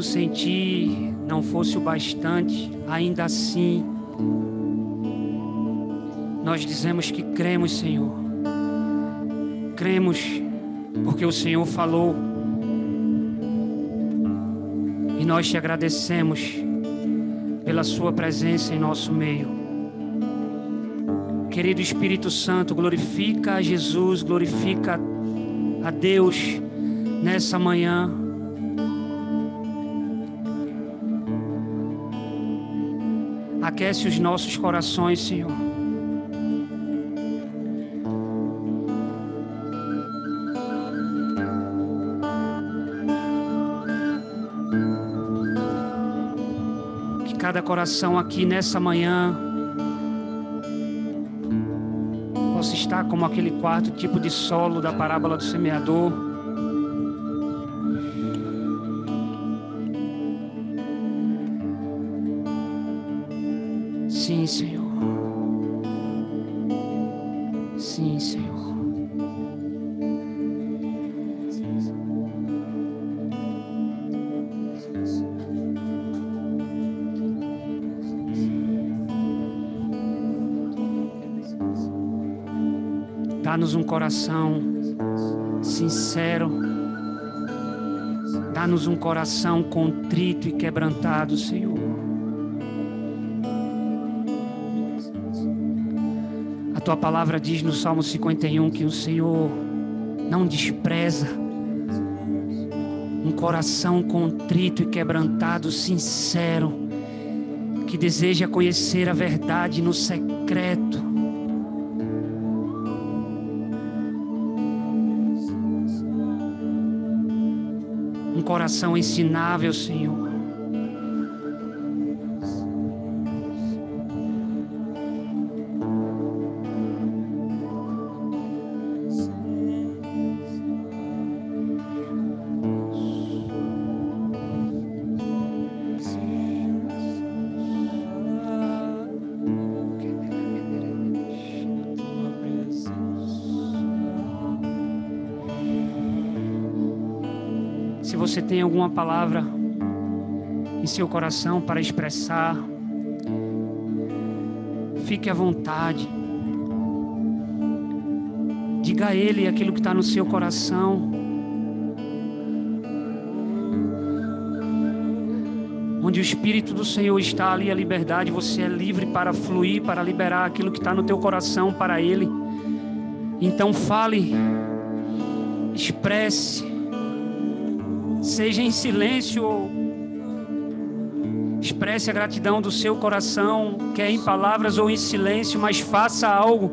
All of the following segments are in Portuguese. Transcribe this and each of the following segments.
o sentir não fosse o bastante, ainda assim, nós dizemos que cremos, Senhor. Cremos porque o Senhor falou. E nós te agradecemos pela Sua presença em nosso meio. Querido Espírito Santo, glorifica a Jesus, glorifica a Deus nessa manhã. Aquece os nossos corações, Senhor. Que cada coração aqui nessa manhã possa estar como aquele quarto tipo de solo da parábola do semeador. Dá-nos um coração sincero. Dá-nos um coração contrito e quebrantado, Senhor. A tua palavra diz no Salmo 51 que o Senhor não despreza um coração contrito e quebrantado, sincero, que deseja conhecer a verdade no secreto. Coração ensinável, Senhor. Tem alguma palavra em seu coração para expressar, fique à vontade. Diga a Ele aquilo que está no seu coração. Onde o Espírito do Senhor está ali, a liberdade, você é livre para fluir, para liberar aquilo que está no teu coração para Ele. Então fale, expresse, seja em silêncio ou expresse a gratidão do seu coração, quer em palavras ou em silêncio, mas faça algo.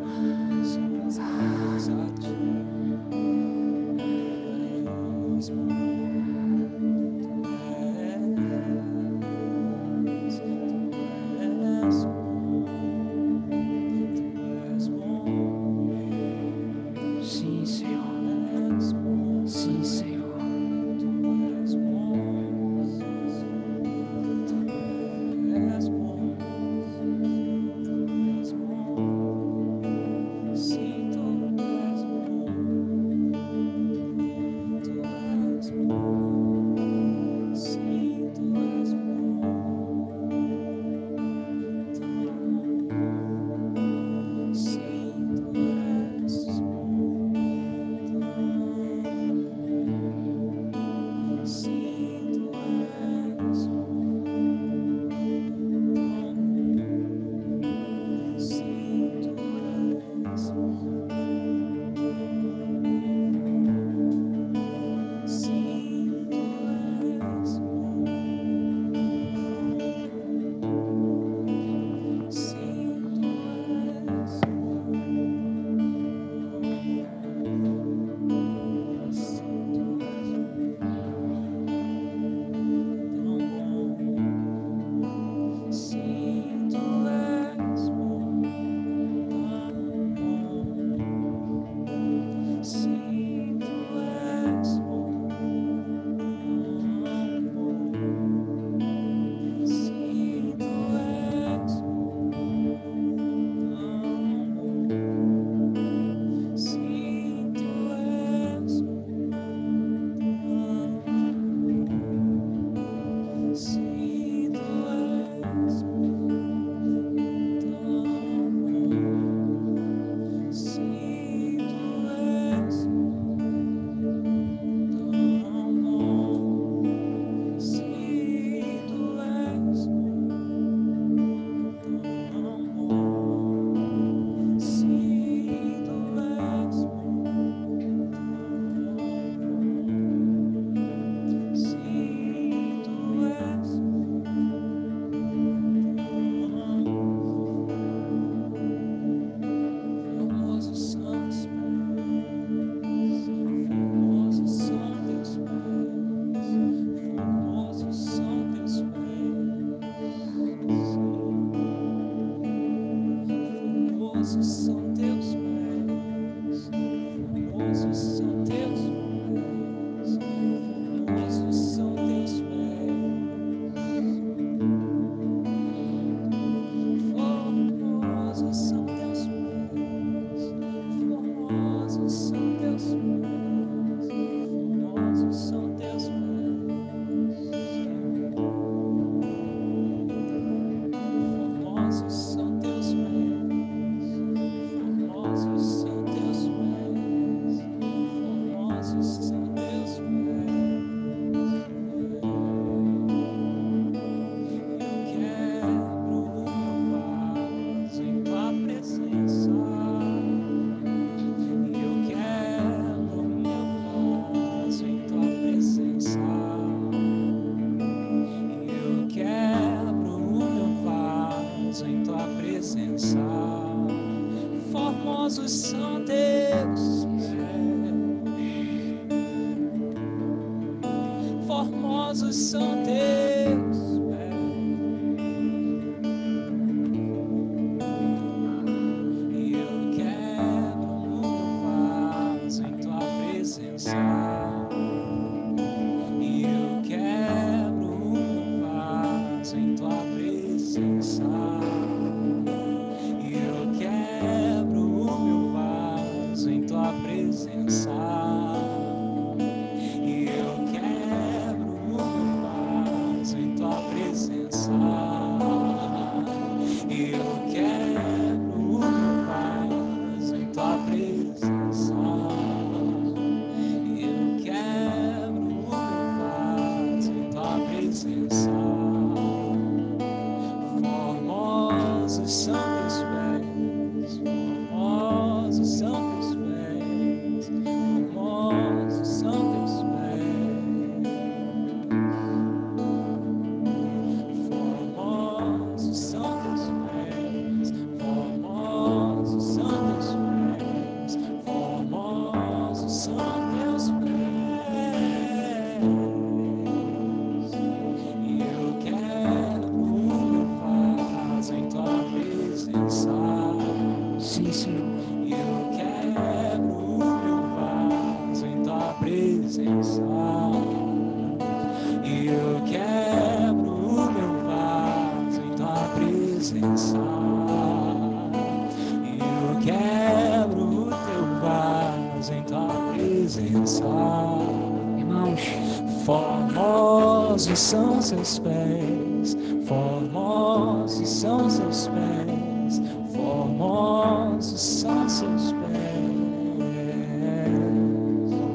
Seus pés, formosos são seus pés, formosos são seus pés.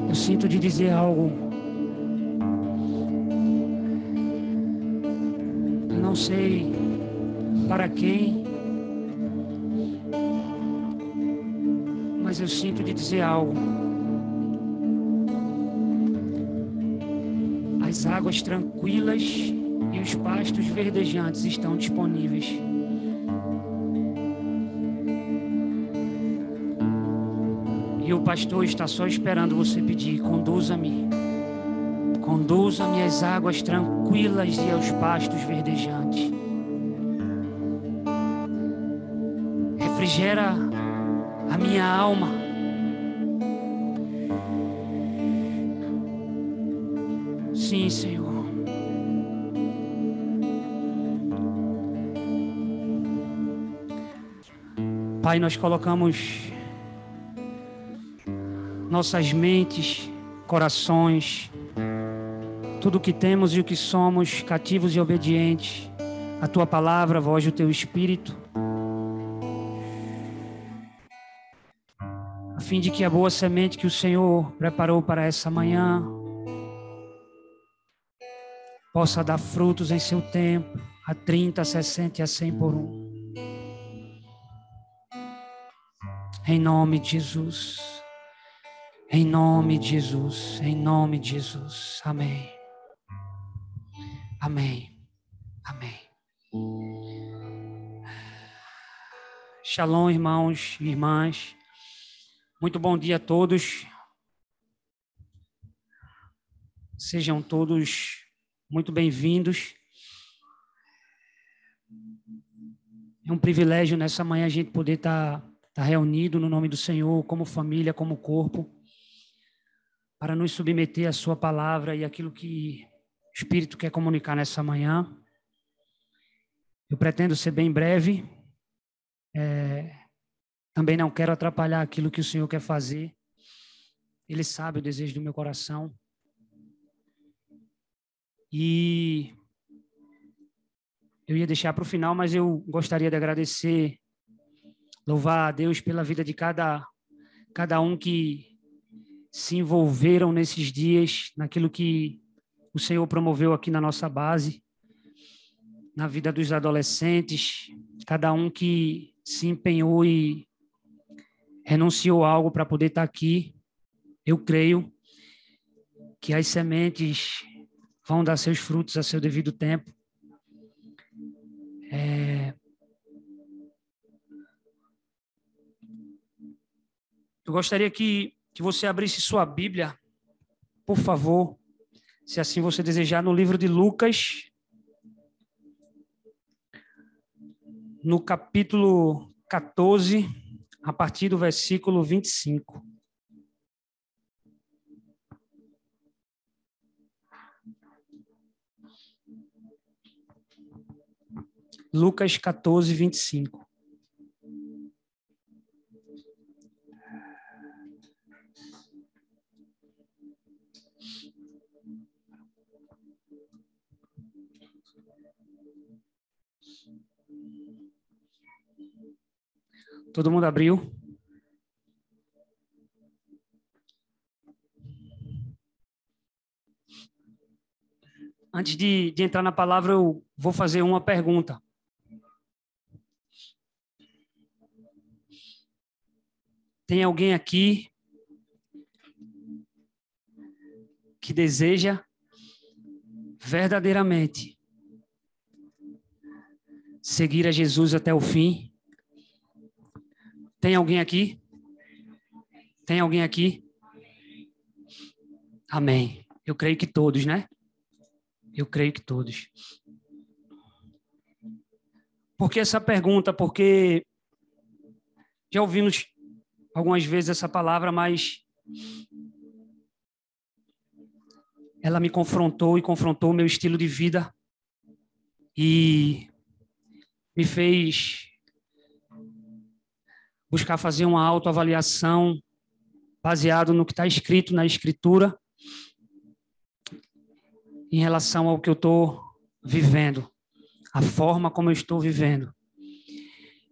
eu sinto de dizer algo. Eu não sei para quem, mas eu sinto de dizer algo. As águas tranquilas os pastos verdejantes estão disponíveis. E o pastor está só esperando você pedir: conduza-me. Conduza-me às águas tranquilas e aos pastos verdejantes. Refrigera a minha alma. Pai, nós colocamos nossas mentes, corações, tudo o que temos e o que somos, cativos e obedientes, a tua palavra, a voz do teu espírito, a fim de que a boa semente que o Senhor preparou para essa manhã possa dar frutos em seu tempo, a 30, a 60 e a 100 por um. Em nome de Jesus. Em nome de Jesus, em nome de Jesus. Amém. Amém. Amém. Shalom, irmãos e irmãs. Muito bom dia a todos. Sejam todos muito bem-vindos. É um privilégio nessa manhã a gente poder estar tá, tá reunido no nome do Senhor, como família, como corpo para nos submeter à Sua palavra e aquilo que o Espírito quer comunicar nessa manhã. Eu pretendo ser bem breve. É, também não quero atrapalhar aquilo que o Senhor quer fazer. Ele sabe o desejo do meu coração. E eu ia deixar para o final, mas eu gostaria de agradecer, louvar a Deus pela vida de cada, cada um que se envolveram nesses dias naquilo que o Senhor promoveu aqui na nossa base, na vida dos adolescentes, cada um que se empenhou e renunciou algo para poder estar aqui. Eu creio que as sementes vão dar seus frutos a seu devido tempo. É... Eu gostaria que, que você abrisse sua Bíblia, por favor, se assim você desejar, no livro de Lucas, no capítulo 14, a partir do versículo 25. Lucas 14, 25. Todo mundo abriu? Antes de, de entrar na palavra, eu vou fazer uma pergunta. Tem alguém aqui que deseja verdadeiramente seguir a Jesus até o fim? Tem alguém aqui? Tem alguém aqui? Amém. Eu creio que todos, né? Eu creio que todos. Por que essa pergunta? Porque já ouvimos algumas vezes essa palavra, mas ela me confrontou e confrontou o meu estilo de vida e me fez buscar fazer uma autoavaliação baseado no que está escrito na escritura em relação ao que eu estou vivendo, a forma como eu estou vivendo.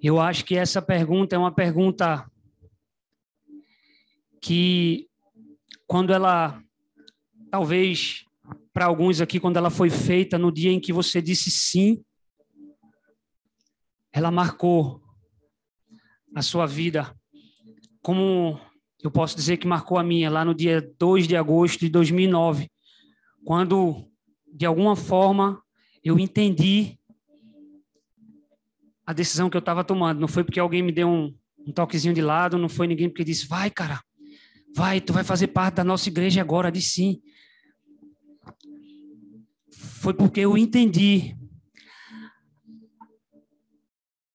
Eu acho que essa pergunta é uma pergunta que quando ela talvez para alguns aqui quando ela foi feita no dia em que você disse sim, ela marcou a sua vida. Como eu posso dizer que marcou a minha lá no dia 2 de agosto de 2009, quando de alguma forma eu entendi a decisão que eu estava tomando. Não foi porque alguém me deu um, um toquezinho de lado, não foi ninguém porque disse, vai, cara, Vai, tu vai fazer parte da nossa igreja agora, de sim. Foi porque eu entendi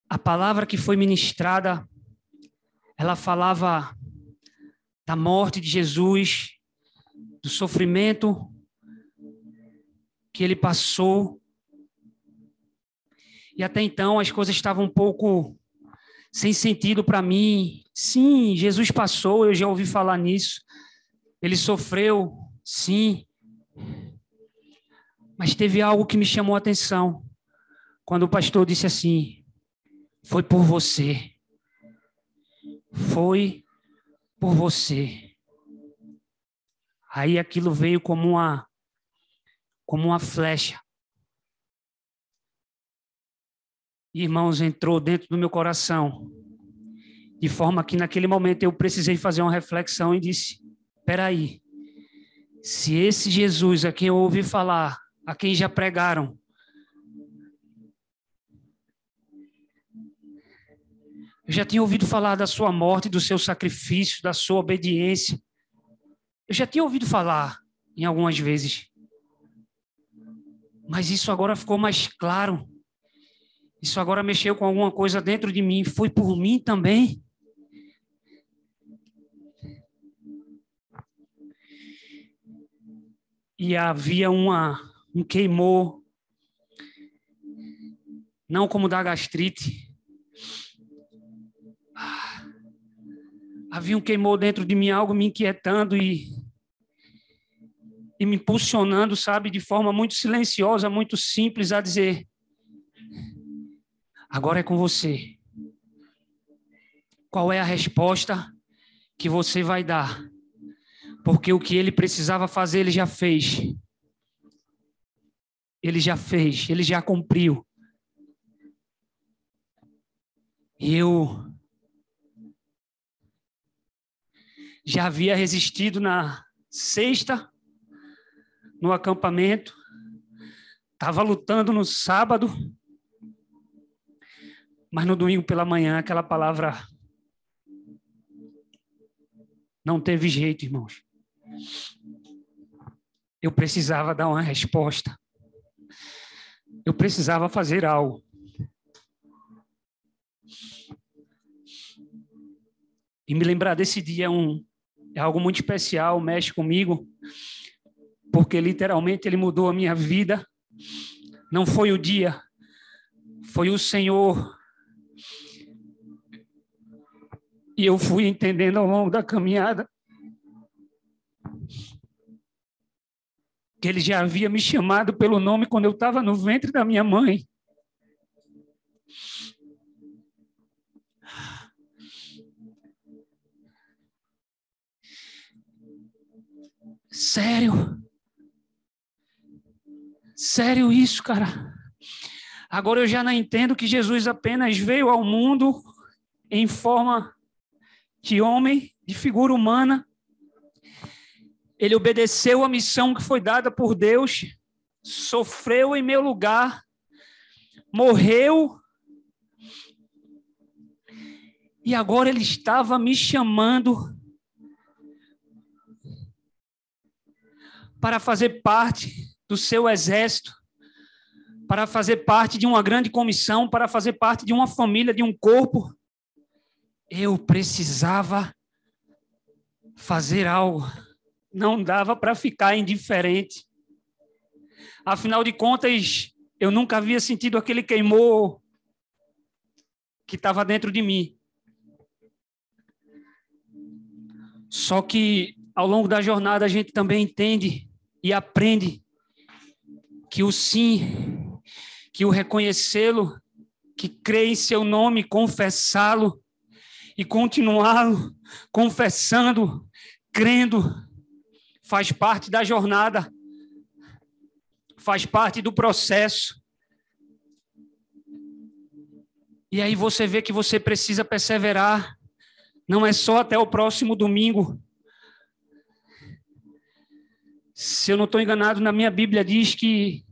a palavra que foi ministrada, ela falava da morte de Jesus, do sofrimento que ele passou. E até então as coisas estavam um pouco sem sentido para mim. Sim, Jesus passou, eu já ouvi falar nisso. Ele sofreu, sim. Mas teve algo que me chamou a atenção. Quando o pastor disse assim: Foi por você. Foi por você. Aí aquilo veio como uma como uma flecha. irmãos, entrou dentro do meu coração. De forma que naquele momento eu precisei fazer uma reflexão e disse: aí, se esse Jesus a quem eu ouvi falar, a quem já pregaram, eu já tinha ouvido falar da sua morte, do seu sacrifício, da sua obediência. Eu já tinha ouvido falar em algumas vezes. Mas isso agora ficou mais claro. Isso agora mexeu com alguma coisa dentro de mim. Foi por mim também. E havia uma, um queimou, não como da gastrite. Havia um queimou dentro de mim, algo me inquietando e, e me impulsionando, sabe, de forma muito silenciosa, muito simples, a dizer: Agora é com você. Qual é a resposta que você vai dar? Porque o que ele precisava fazer, ele já fez. Ele já fez, ele já cumpriu. E eu já havia resistido na sexta, no acampamento, estava lutando no sábado, mas no domingo pela manhã, aquela palavra não teve jeito, irmãos. eu precisava dar uma resposta. Eu precisava fazer algo. E me lembrar desse dia é, um, é algo muito especial, mexe comigo, porque literalmente ele mudou a minha vida. Não foi o dia, foi o Senhor. E eu fui entendendo ao longo da caminhada que ele já havia me chamado pelo nome quando eu estava no ventre da minha mãe. Sério? Sério isso, cara? Agora eu já não entendo que Jesus apenas veio ao mundo em forma de homem, de figura humana. Ele obedeceu a missão que foi dada por Deus, sofreu em meu lugar, morreu. E agora ele estava me chamando para fazer parte do seu exército, para fazer parte de uma grande comissão, para fazer parte de uma família, de um corpo. Eu precisava fazer algo. Não dava para ficar indiferente. Afinal de contas, eu nunca havia sentido aquele queimor que estava dentro de mim. Só que ao longo da jornada a gente também entende e aprende que o sim, que o reconhecê-lo, que crê em seu nome, confessá-lo e continuá-lo confessando, crendo, faz parte da jornada, faz parte do processo. E aí você vê que você precisa perseverar, não é só até o próximo domingo, se eu não estou enganado, na minha Bíblia diz que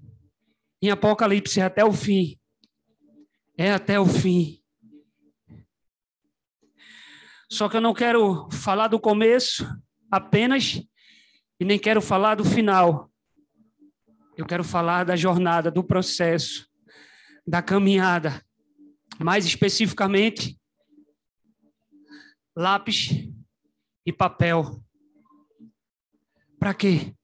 em Apocalipse é até o fim. É até o fim. Só que eu não quero falar do começo apenas e nem quero falar do final. Eu quero falar da jornada, do processo, da caminhada. Mais especificamente, lápis e papel. Para quê?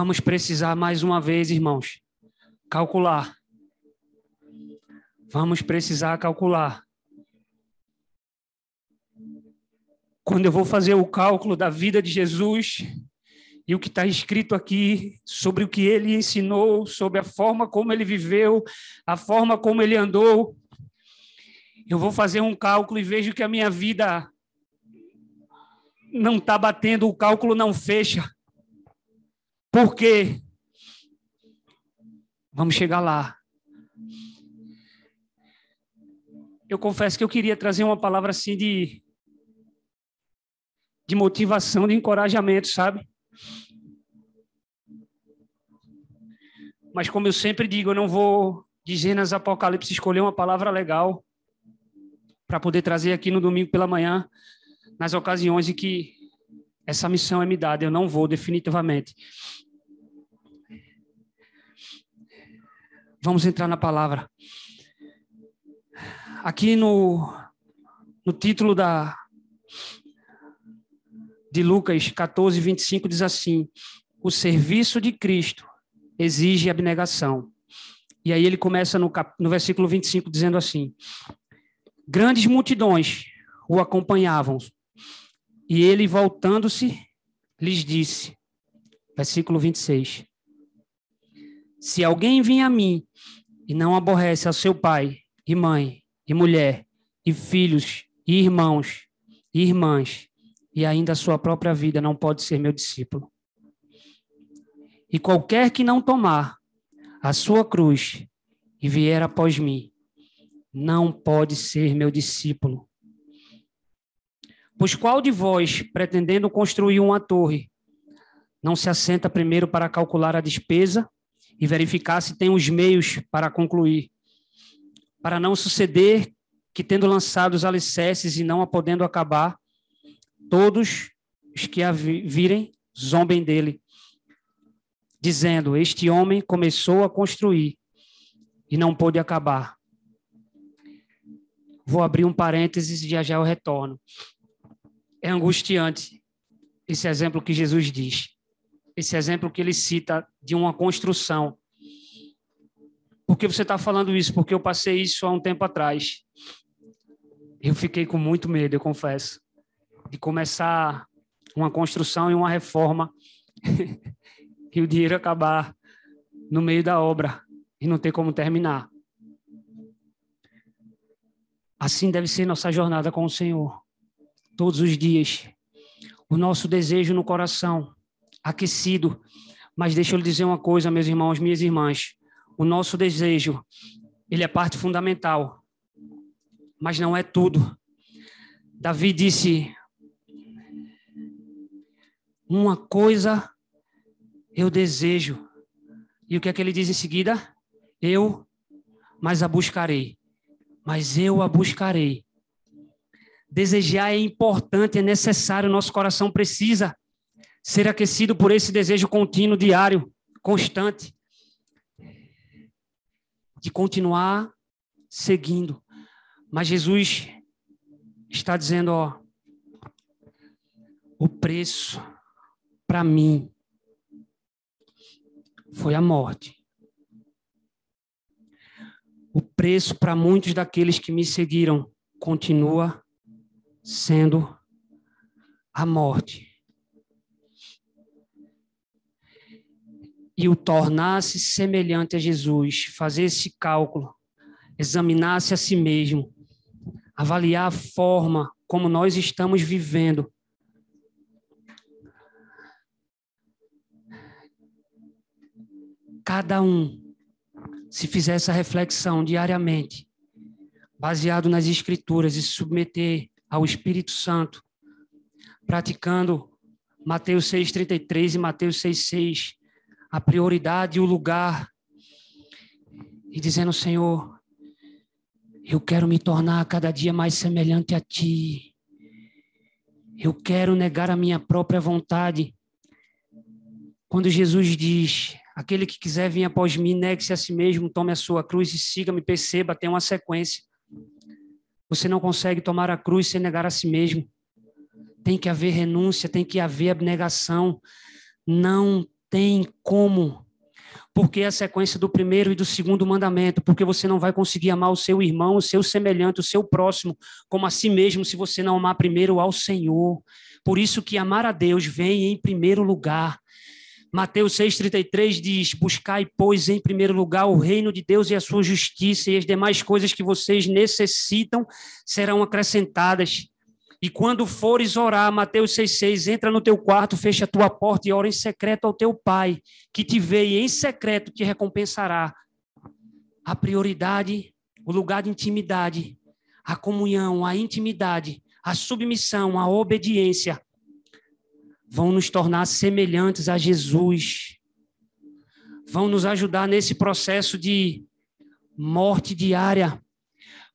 Vamos precisar mais uma vez, irmãos, calcular. Vamos precisar calcular. Quando eu vou fazer o cálculo da vida de Jesus e o que está escrito aqui sobre o que ele ensinou, sobre a forma como ele viveu, a forma como ele andou, eu vou fazer um cálculo e vejo que a minha vida não está batendo, o cálculo não fecha. Por quê? Vamos chegar lá. Eu confesso que eu queria trazer uma palavra assim de de motivação, de encorajamento, sabe? Mas como eu sempre digo, eu não vou de Gênesis Apocalipse escolher uma palavra legal para poder trazer aqui no domingo pela manhã, nas ocasiões em que essa missão é me dada. Eu não vou definitivamente. Vamos entrar na palavra. Aqui no, no título da, de Lucas 14, 25 diz assim: O serviço de Cristo exige abnegação. E aí ele começa no, cap, no versículo 25 dizendo assim: Grandes multidões o acompanhavam, e ele, voltando-se, lhes disse, versículo 26, se alguém vem a mim e não aborrece ao seu pai e mãe e mulher e filhos e irmãos e irmãs e ainda a sua própria vida, não pode ser meu discípulo. E qualquer que não tomar a sua cruz e vier após mim, não pode ser meu discípulo. Pois qual de vós, pretendendo construir uma torre, não se assenta primeiro para calcular a despesa e verificar se tem os meios para concluir, para não suceder que, tendo lançado os alicerces e não a podendo acabar, todos os que a virem zombem dele, dizendo: Este homem começou a construir e não pôde acabar. Vou abrir um parênteses e já já eu retorno. É angustiante esse exemplo que Jesus diz, esse exemplo que ele cita de uma construção. Por que você está falando isso? Porque eu passei isso há um tempo atrás. Eu fiquei com muito medo, eu confesso, de começar uma construção e uma reforma e o dinheiro acabar no meio da obra e não ter como terminar. Assim deve ser nossa jornada com o Senhor. Todos os dias. O nosso desejo no coração, aquecido. Mas deixa eu lhe dizer uma coisa, meus irmãos, minhas irmãs. O nosso desejo, ele é parte fundamental. Mas não é tudo. Davi disse: Uma coisa eu desejo. E o que é que ele diz em seguida? Eu, mas a buscarei. Mas eu a buscarei. Desejar é importante, é necessário, nosso coração precisa ser aquecido por esse desejo contínuo, diário, constante, de continuar seguindo. Mas Jesus está dizendo, ó, o preço para mim foi a morte. O preço para muitos daqueles que me seguiram continua sendo a morte. E o tornar-se semelhante a Jesus, fazer esse cálculo, examinar-se a si mesmo, avaliar a forma como nós estamos vivendo. Cada um se fizer essa reflexão diariamente, baseado nas Escrituras e submeter ao Espírito Santo, praticando Mateus 6,33 e Mateus 6,6, a prioridade e o lugar, e dizendo: Senhor, eu quero me tornar cada dia mais semelhante a Ti. Eu quero negar a minha própria vontade. Quando Jesus diz: Aquele que quiser vir após mim, negue-se a si mesmo, tome a sua cruz e siga-me, perceba, tem uma sequência. Você não consegue tomar a cruz sem negar a si mesmo. Tem que haver renúncia, tem que haver abnegação. Não tem como. Porque é a sequência do primeiro e do segundo mandamento, porque você não vai conseguir amar o seu irmão, o seu semelhante, o seu próximo, como a si mesmo, se você não amar primeiro ao Senhor. Por isso que amar a Deus vem em primeiro lugar. Mateus 6,33 diz: Buscai, pois, em primeiro lugar o reino de Deus e a sua justiça, e as demais coisas que vocês necessitam serão acrescentadas. E quando fores orar, Mateus 6,6, entra no teu quarto, fecha a tua porta e ora em secreto ao teu pai, que te vê e em secreto te recompensará. A prioridade, o lugar de intimidade, a comunhão, a intimidade, a submissão, a obediência vão nos tornar semelhantes a Jesus, vão nos ajudar nesse processo de morte diária.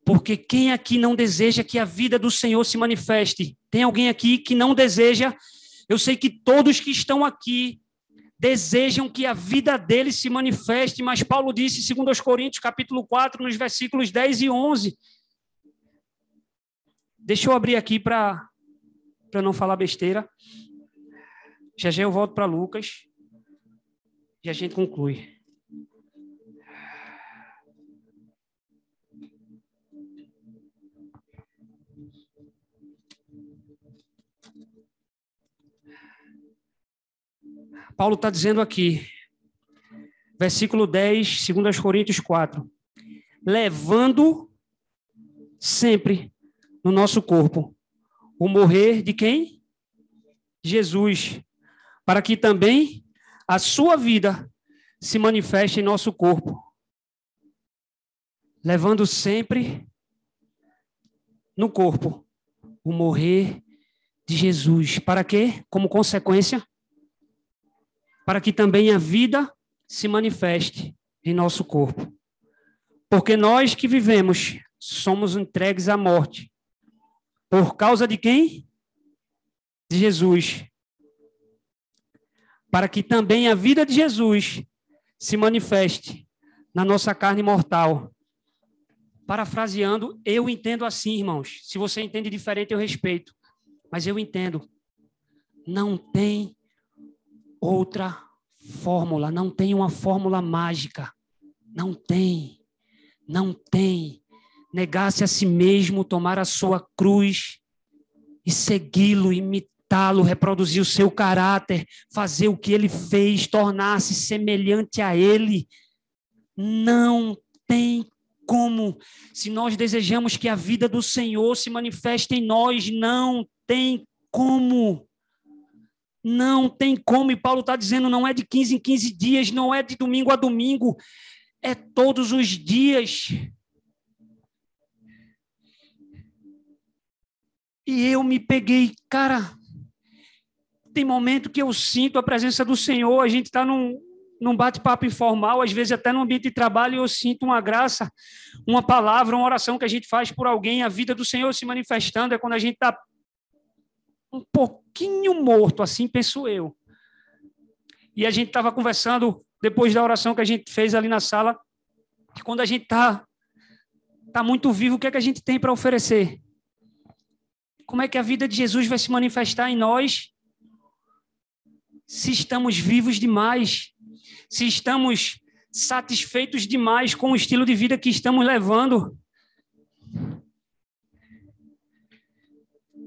Porque quem aqui não deseja que a vida do Senhor se manifeste? Tem alguém aqui que não deseja? Eu sei que todos que estão aqui desejam que a vida deles se manifeste, mas Paulo disse, segundo os Coríntios, capítulo 4, nos versículos 10 e 11. Deixa eu abrir aqui para não falar besteira. Já já eu volto para Lucas e a gente conclui. Paulo está dizendo aqui, versículo 10, 2 Coríntios 4. Levando sempre no nosso corpo o morrer de quem? Jesus, para que também a sua vida se manifeste em nosso corpo, levando sempre no corpo o morrer de Jesus. Para quê? Como consequência, para que também a vida se manifeste em nosso corpo. Porque nós que vivemos somos entregues à morte. Por causa de quem? De Jesus para que também a vida de Jesus se manifeste na nossa carne mortal. Parafraseando, eu entendo assim, irmãos. Se você entende diferente, eu respeito. Mas eu entendo. Não tem outra fórmula, não tem uma fórmula mágica. Não tem. Não tem. Negar-se a si mesmo, tomar a sua cruz e segui-lo, imitá-lo, reproduzir o seu caráter, fazer o que ele fez, tornar-se semelhante a ele. Não tem como. Se nós desejamos que a vida do Senhor se manifeste em nós, não tem como. Não tem como. E Paulo está dizendo: não é de 15 em 15 dias, não é de domingo a domingo, é todos os dias. E eu me peguei, cara. Tem momento que eu sinto a presença do Senhor, a gente está num, num bate-papo informal, às vezes até no ambiente de trabalho, eu sinto uma graça, uma palavra, uma oração que a gente faz por alguém, a vida do Senhor se manifestando, é quando a gente está um pouquinho morto, assim penso eu. E a gente estava conversando depois da oração que a gente fez ali na sala, que quando a gente está tá muito vivo, o que é que a gente tem para oferecer? Como é que a vida de Jesus vai se manifestar em nós se estamos vivos demais? se estamos satisfeitos demais com o estilo de vida que estamos levando.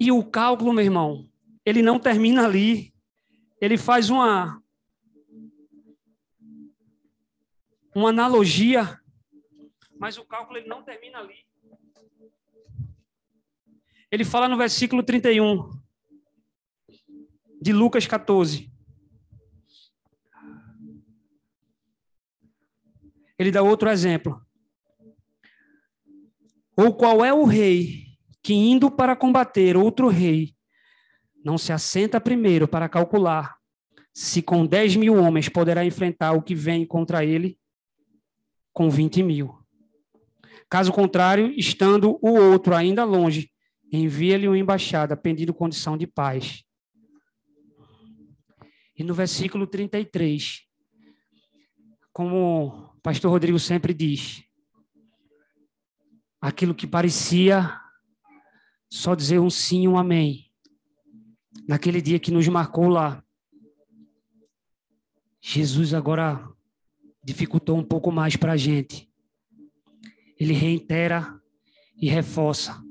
E o cálculo, meu irmão, ele não termina ali. Ele faz uma uma analogia, mas o cálculo ele não termina ali. Ele fala no versículo 31 de Lucas 14. Ele dá outro exemplo. Ou qual é o rei que, indo para combater outro rei, não se assenta primeiro para calcular se com 10 mil homens poderá enfrentar o que vem contra ele com 20 mil. Caso contrário, estando o outro ainda longe, envia-lhe uma embaixada pedindo condição de paz. E no versículo 33, como pastor Rodrigo sempre diz: aquilo que parecia só dizer um sim, um amém. Naquele dia que nos marcou lá, Jesus agora dificultou um pouco mais para a gente. Ele reitera e reforça.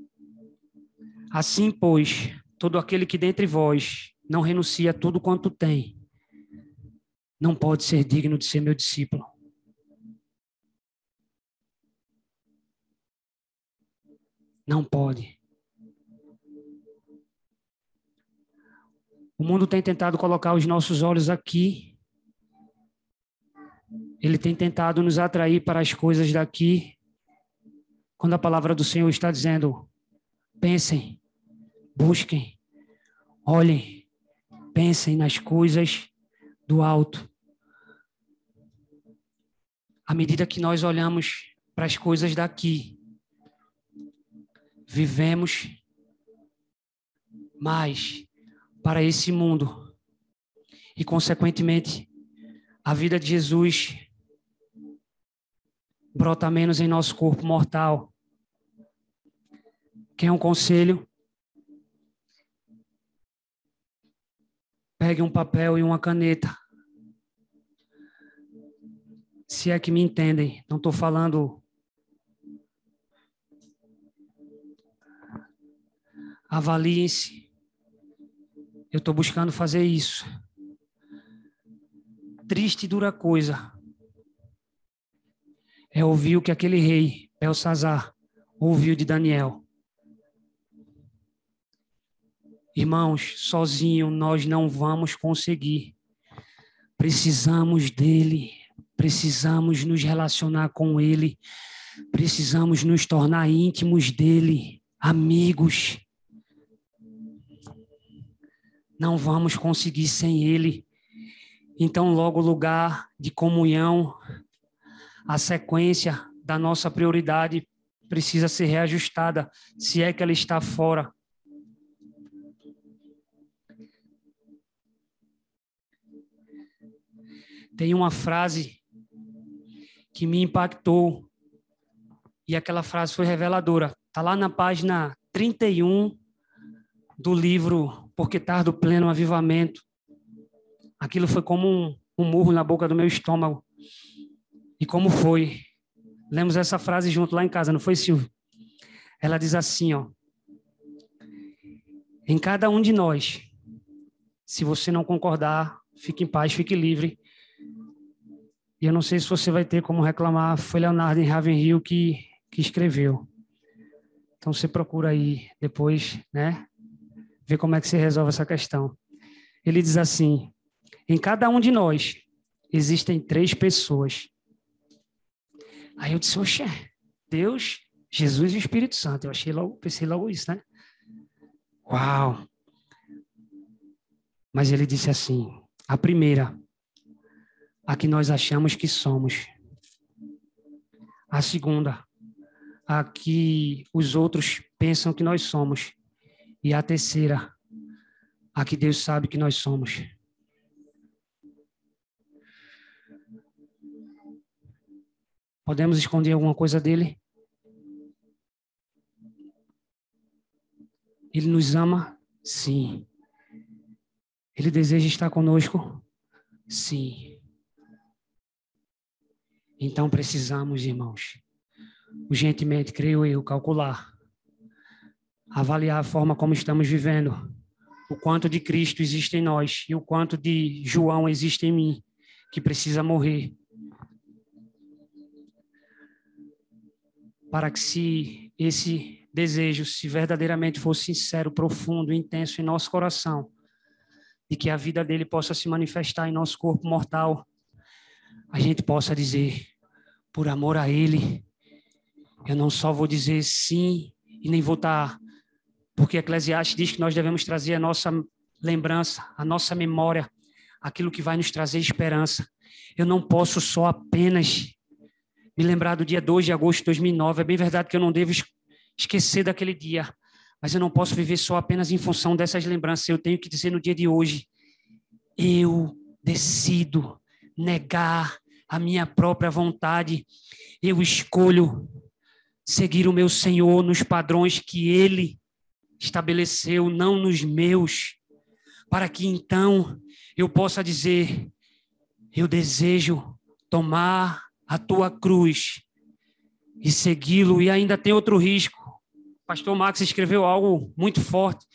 Assim, pois, todo aquele que dentre vós não renuncia a tudo quanto tem, não pode ser digno de ser meu discípulo. Não pode. O mundo tem tentado colocar os nossos olhos aqui. Ele tem tentado nos atrair para as coisas daqui. Quando a palavra do Senhor está dizendo: pensem, busquem, olhem, pensem nas coisas do alto. À medida que nós olhamos para as coisas daqui, vivemos mais para esse mundo. E, consequentemente, a vida de Jesus brota menos em nosso corpo mortal. Quer um conselho? Pegue um papel e uma caneta. Se é que me entendem, não estou falando Avaliem-se. Eu estou buscando fazer isso. Triste e dura coisa é ouvir o que aquele rei, Belsazar, ouviu de Daniel. Irmãos, sozinho nós não vamos conseguir. Precisamos dele, precisamos nos relacionar com ele, precisamos nos tornar íntimos dele, amigos. Não vamos conseguir sem Ele. Então, logo o lugar de comunhão, a sequência da nossa prioridade precisa ser reajustada, se é que ela está fora. tem uma frase que me impactou e aquela frase foi reveladora. Está lá na página 31 do livro Porque Tardo Pleno Avivamento. Aquilo foi como um, um murro na boca do meu estômago. E como foi? Lemos essa frase junto lá em casa, não foi, Silvio? Ela diz assim, ó. Em cada um de nós, se você não concordar, fique em paz, fique livre. E eu não sei se você vai ter como reclamar, foi Leonardo em Ravenhill que, que escreveu. Então você procura aí depois, né? Ver como é que se resolve essa questão. Ele diz assim: em cada um de nós existem três pessoas. Aí eu disse, oxe, Deus, Jesus e o Espírito Santo. Eu achei logo, pensei logo isso, né? Uau! Mas ele disse assim: a primeira, a que nós achamos que somos. A segunda, a que os outros pensam que nós somos. E a terceira, a que Deus sabe que nós somos. Podemos esconder alguma coisa dele? Ele nos ama? Sim. Ele deseja estar conosco? Sim. Então precisamos, irmãos, urgentemente, creio eu, calcular, avaliar a forma como estamos vivendo, o quanto de Cristo existe em nós e o quanto de João existe em mim, que precisa morrer. Para que se esse desejo, se verdadeiramente for sincero, profundo, intenso em nosso coração, e que a vida dele possa se manifestar em nosso corpo mortal, a gente possa dizer, por amor a ele, eu não só vou dizer sim e nem vou estar, porque Eclesiastes diz que nós devemos trazer a nossa lembrança, a nossa memória, aquilo que vai nos trazer esperança. Eu não posso só apenas me lembrar do dia 2 de agosto de 2009. É bem verdade que eu não devo esquecer daquele dia, mas eu não posso viver só apenas em função dessas lembranças. Eu tenho que dizer no dia de hoje: eu decido negar a minha própria vontade. Eu escolho seguir o meu Senhor nos padrões que Ele estabeleceu, não nos meus, para que então eu possa dizer: eu desejo tomar a tua cruz e segui-lo. E ainda tem outro risco pastor Max escreveu algo muito forte.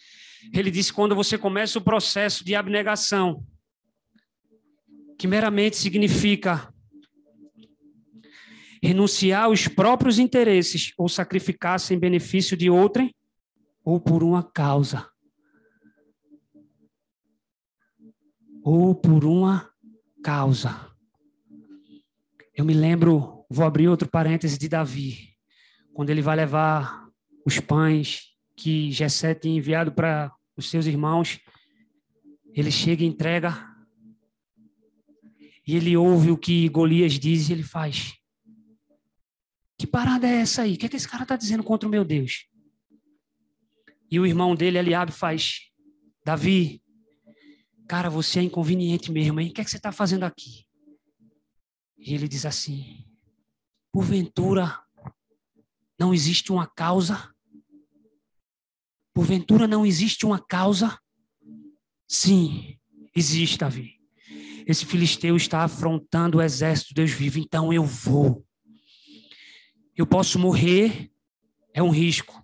Ele disse: quando você começa o processo de abnegação, que meramente significa renunciar aos próprios interesses ou sacrificar-se em benefício de outrem ou por uma causa. Ou por uma causa. Eu me lembro, vou abrir outro parêntese de Davi, quando ele vai levar os pães que Jessé tinha enviado para os seus irmãos. Ele chega e entrega. E ele ouve o que Golias diz e ele faz. Que parada é essa aí? O que, é que esse cara está dizendo contra o meu Deus? E o irmão dele, Eliabe, faz. Davi, cara, você é inconveniente mesmo, hein? O que, é que você está fazendo aqui? E ele diz assim: porventura não existe uma causa? Porventura não existe uma causa? Sim, existe, Davi. Esse filisteu está afrontando o exército de Deus vivo, então eu vou. Eu posso morrer, é um risco.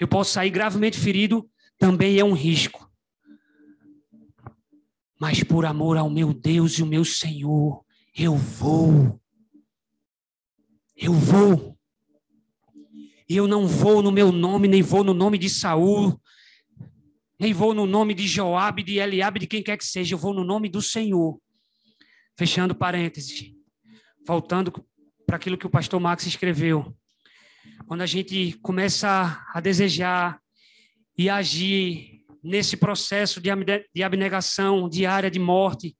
Eu posso sair gravemente ferido, também é um risco. Mas por amor ao meu Deus e o meu Senhor, eu vou. Eu vou. Eu não vou no meu nome, nem vou no nome de Saul, nem vou no nome de Joabe, de Eliabe, de quem quer que seja, eu vou no nome do Senhor. Fechando parênteses. Voltando para aquilo que o pastor Max escreveu. Quando a gente começa a desejar e agir nesse processo de abnegação diária de morte,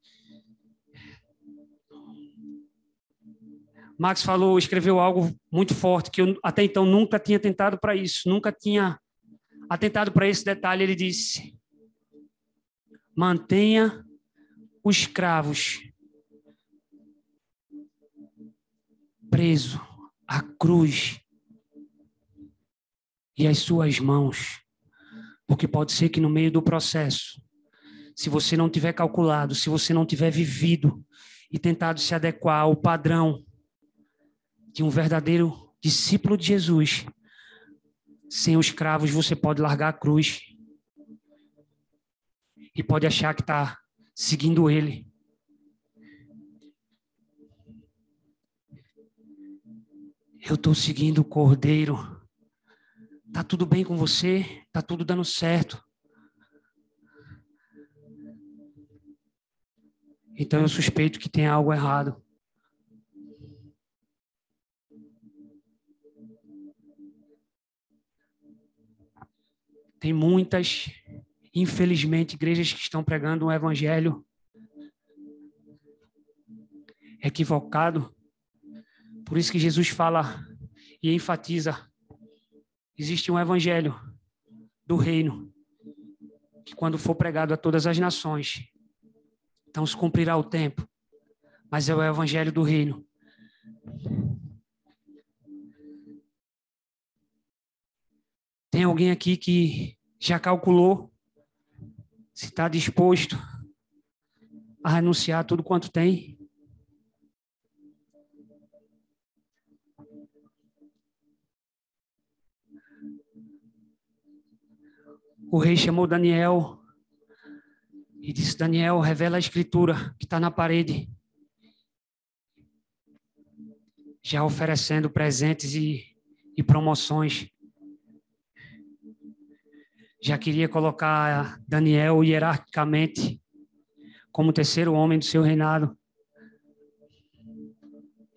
Max falou, escreveu algo muito forte que eu até então nunca tinha tentado para isso, nunca tinha atentado para esse detalhe. Ele disse: mantenha os cravos preso à cruz e as suas mãos. Porque pode ser que no meio do processo, se você não tiver calculado, se você não tiver vivido e tentado se adequar ao padrão de um verdadeiro discípulo de Jesus, sem os cravos você pode largar a cruz e pode achar que está seguindo ele. Eu estou seguindo o Cordeiro. Tá tudo bem com você? Tá tudo dando certo? Então eu suspeito que tem algo errado. Tem muitas, infelizmente, igrejas que estão pregando um evangelho equivocado. Por isso que Jesus fala e enfatiza: existe um evangelho do reino que, quando for pregado a todas as nações, então se cumprirá o tempo, mas é o evangelho do reino. Tem alguém aqui que já calculou se está disposto a renunciar tudo quanto tem? O rei chamou Daniel e disse: Daniel, revela a escritura que está na parede. Já oferecendo presentes e, e promoções já queria colocar Daniel hierarquicamente como terceiro homem do seu reinado.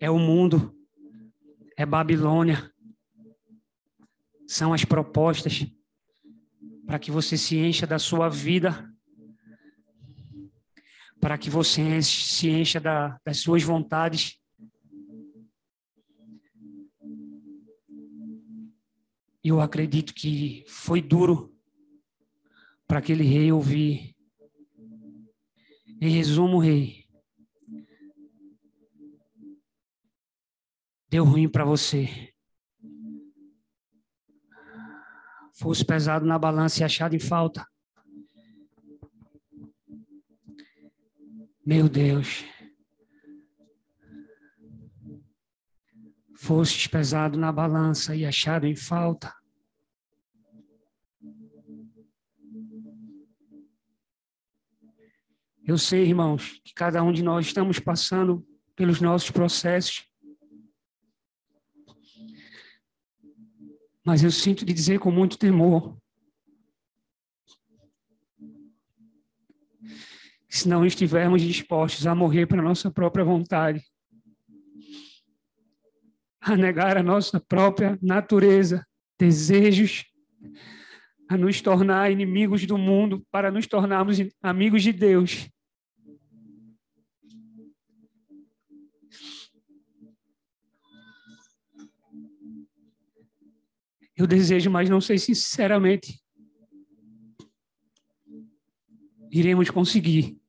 É o mundo, é Babilônia. São as propostas para que você se encha da sua vida, para que você se encha da, das suas vontades. Eu acredito que foi duro para aquele rei ouvir. Em resumo, rei, deu ruim para você. Fosse pesado na balança e achado em falta. Meu Deus. Fostes pesado na balança e achado em falta. Eu sei, irmãos, que cada um de nós estamos passando pelos nossos processos. Mas eu sinto de dizer com muito temor. Se não estivermos dispostos a morrer para nossa própria vontade, a negar a nossa própria natureza, desejos, a nos tornar inimigos do mundo para nos tornarmos amigos de Deus, Eu desejo, mas não sei se sinceramente iremos conseguir.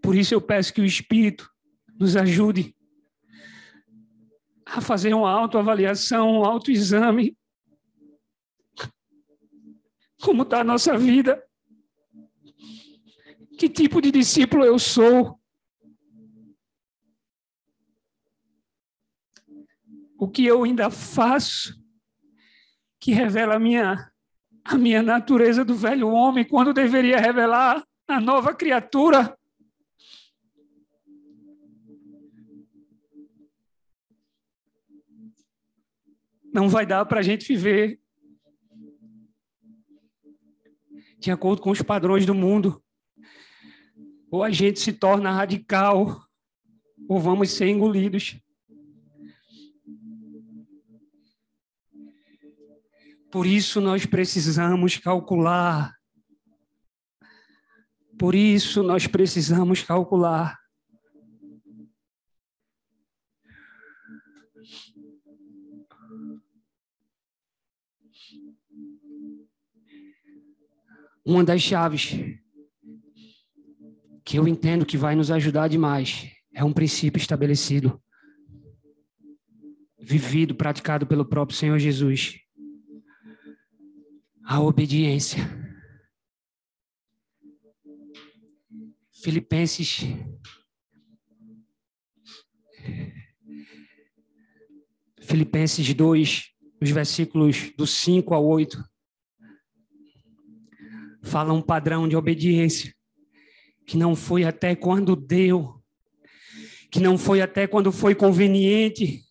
Por isso eu peço que o Espírito nos ajude a fazer uma autoavaliação, um autoexame. Como está a nossa vida? Que tipo de discípulo eu sou? O que eu ainda faço? Que revela a minha, a minha natureza do velho homem, quando deveria revelar a nova criatura. Não vai dar para a gente viver de acordo com os padrões do mundo. Ou a gente se torna radical, ou vamos ser engolidos. Por isso nós precisamos calcular. Por isso nós precisamos calcular. Uma das chaves que eu entendo que vai nos ajudar demais. É um princípio estabelecido, vivido, praticado pelo próprio Senhor Jesus. A obediência. Filipenses Filipenses 2, os versículos do 5 ao 8, fala um padrão de obediência que não foi até quando deu, que não foi até quando foi conveniente,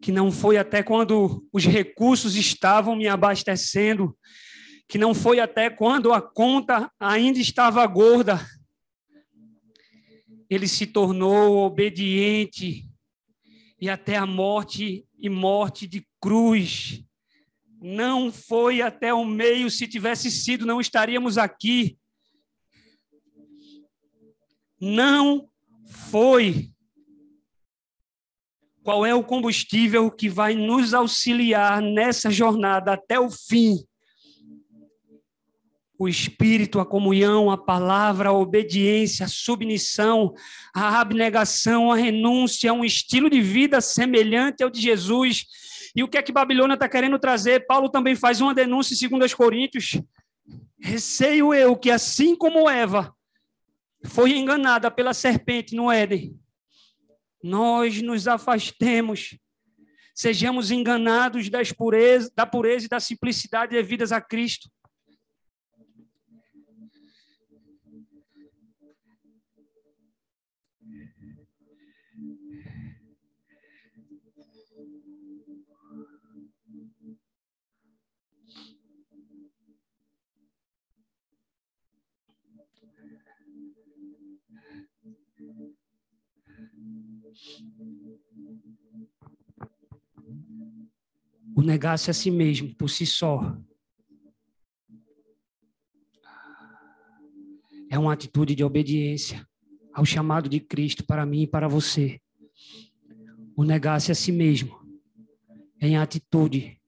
que não foi até quando os recursos estavam me abastecendo, que não foi até quando a conta ainda estava gorda. Ele se tornou obediente e até a morte e morte de cruz. Não foi até o meio, se tivesse sido, não estaríamos aqui. Não foi. Qual é o combustível que vai nos auxiliar nessa jornada até o fim? O Espírito, a comunhão, a palavra, a obediência, a submissão, a abnegação, a renúncia, um estilo de vida semelhante ao de Jesus. E o que é que Babilônia está querendo trazer? Paulo também faz uma denúncia em 2 Coríntios. Receio eu que, assim como Eva foi enganada pela serpente no Éden, nós nos afastemos, sejamos enganados das pureza, da pureza e da simplicidade devidas a Cristo. O negar-se a si mesmo por si só é uma atitude de obediência ao chamado de Cristo para mim e para você. O negar-se a si mesmo em atitude,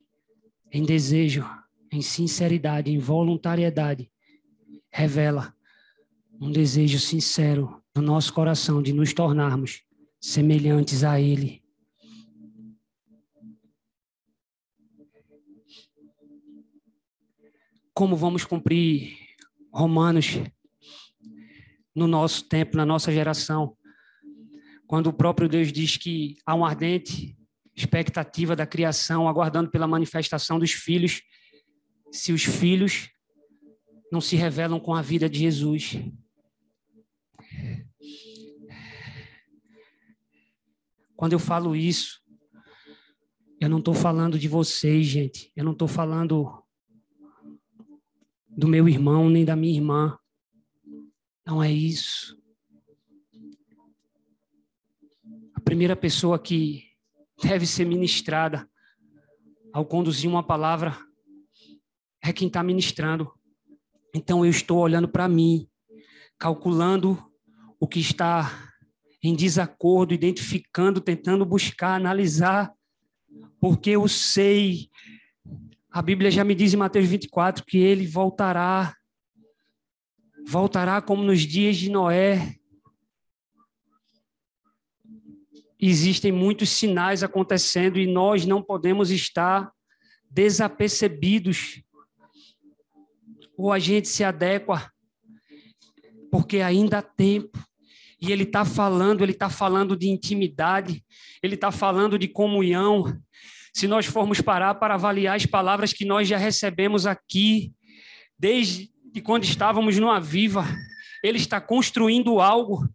em desejo, em sinceridade, em voluntariedade, revela um desejo sincero no nosso coração de nos tornarmos semelhantes a Ele. Como vamos cumprir Romanos no nosso tempo, na nossa geração, quando o próprio Deus diz que há uma ardente expectativa da criação, aguardando pela manifestação dos filhos, se os filhos não se revelam com a vida de Jesus. Quando eu falo isso, eu não estou falando de vocês, gente. Eu não estou falando do meu irmão nem da minha irmã. Não é isso. A primeira pessoa que deve ser ministrada ao conduzir uma palavra é quem está ministrando. Então eu estou olhando para mim, calculando o que está em desacordo, identificando, tentando buscar, analisar, porque eu sei, a Bíblia já me diz em Mateus 24 que ele voltará, voltará como nos dias de Noé. Existem muitos sinais acontecendo e nós não podemos estar desapercebidos. Ou a gente se adequa, porque ainda há tempo. E ele está falando, ele está falando de intimidade, ele está falando de comunhão. Se nós formos parar para avaliar as palavras que nós já recebemos aqui, desde quando estávamos no Aviva, ele está construindo algo.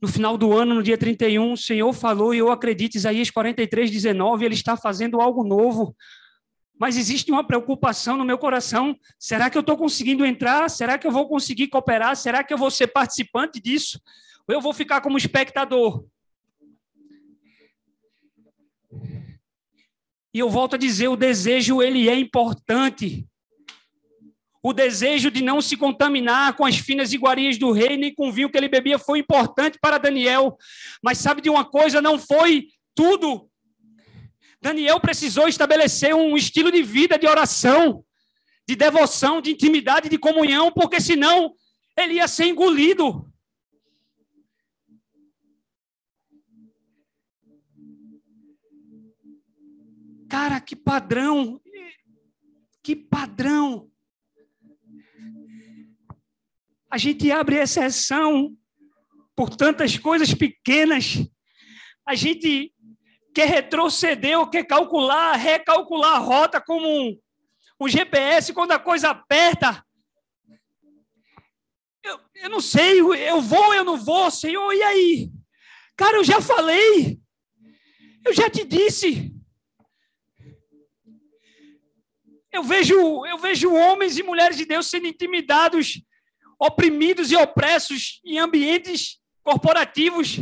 No final do ano, no dia 31, o Senhor falou, e eu acredito, Isaías 43, 19, ele está fazendo algo novo. Mas existe uma preocupação no meu coração: será que eu estou conseguindo entrar? Será que eu vou conseguir cooperar? Será que eu vou ser participante disso? Ou eu vou ficar como espectador? E eu volto a dizer, o desejo ele é importante. O desejo de não se contaminar com as finas iguarias do rei, nem com o vinho que ele bebia, foi importante para Daniel. Mas sabe de uma coisa? Não foi tudo. Daniel precisou estabelecer um estilo de vida de oração, de devoção, de intimidade, de comunhão, porque senão ele ia ser engolido. Cara, que padrão! Que padrão! A gente abre exceção por tantas coisas pequenas. A gente quer retroceder ou quer calcular, recalcular a rota como um, um GPS quando a coisa aperta. Eu, eu não sei, eu vou, eu não vou, Senhor, e aí? Cara, eu já falei, eu já te disse. Eu vejo, eu vejo homens e mulheres de Deus sendo intimidados, oprimidos e opressos em ambientes corporativos,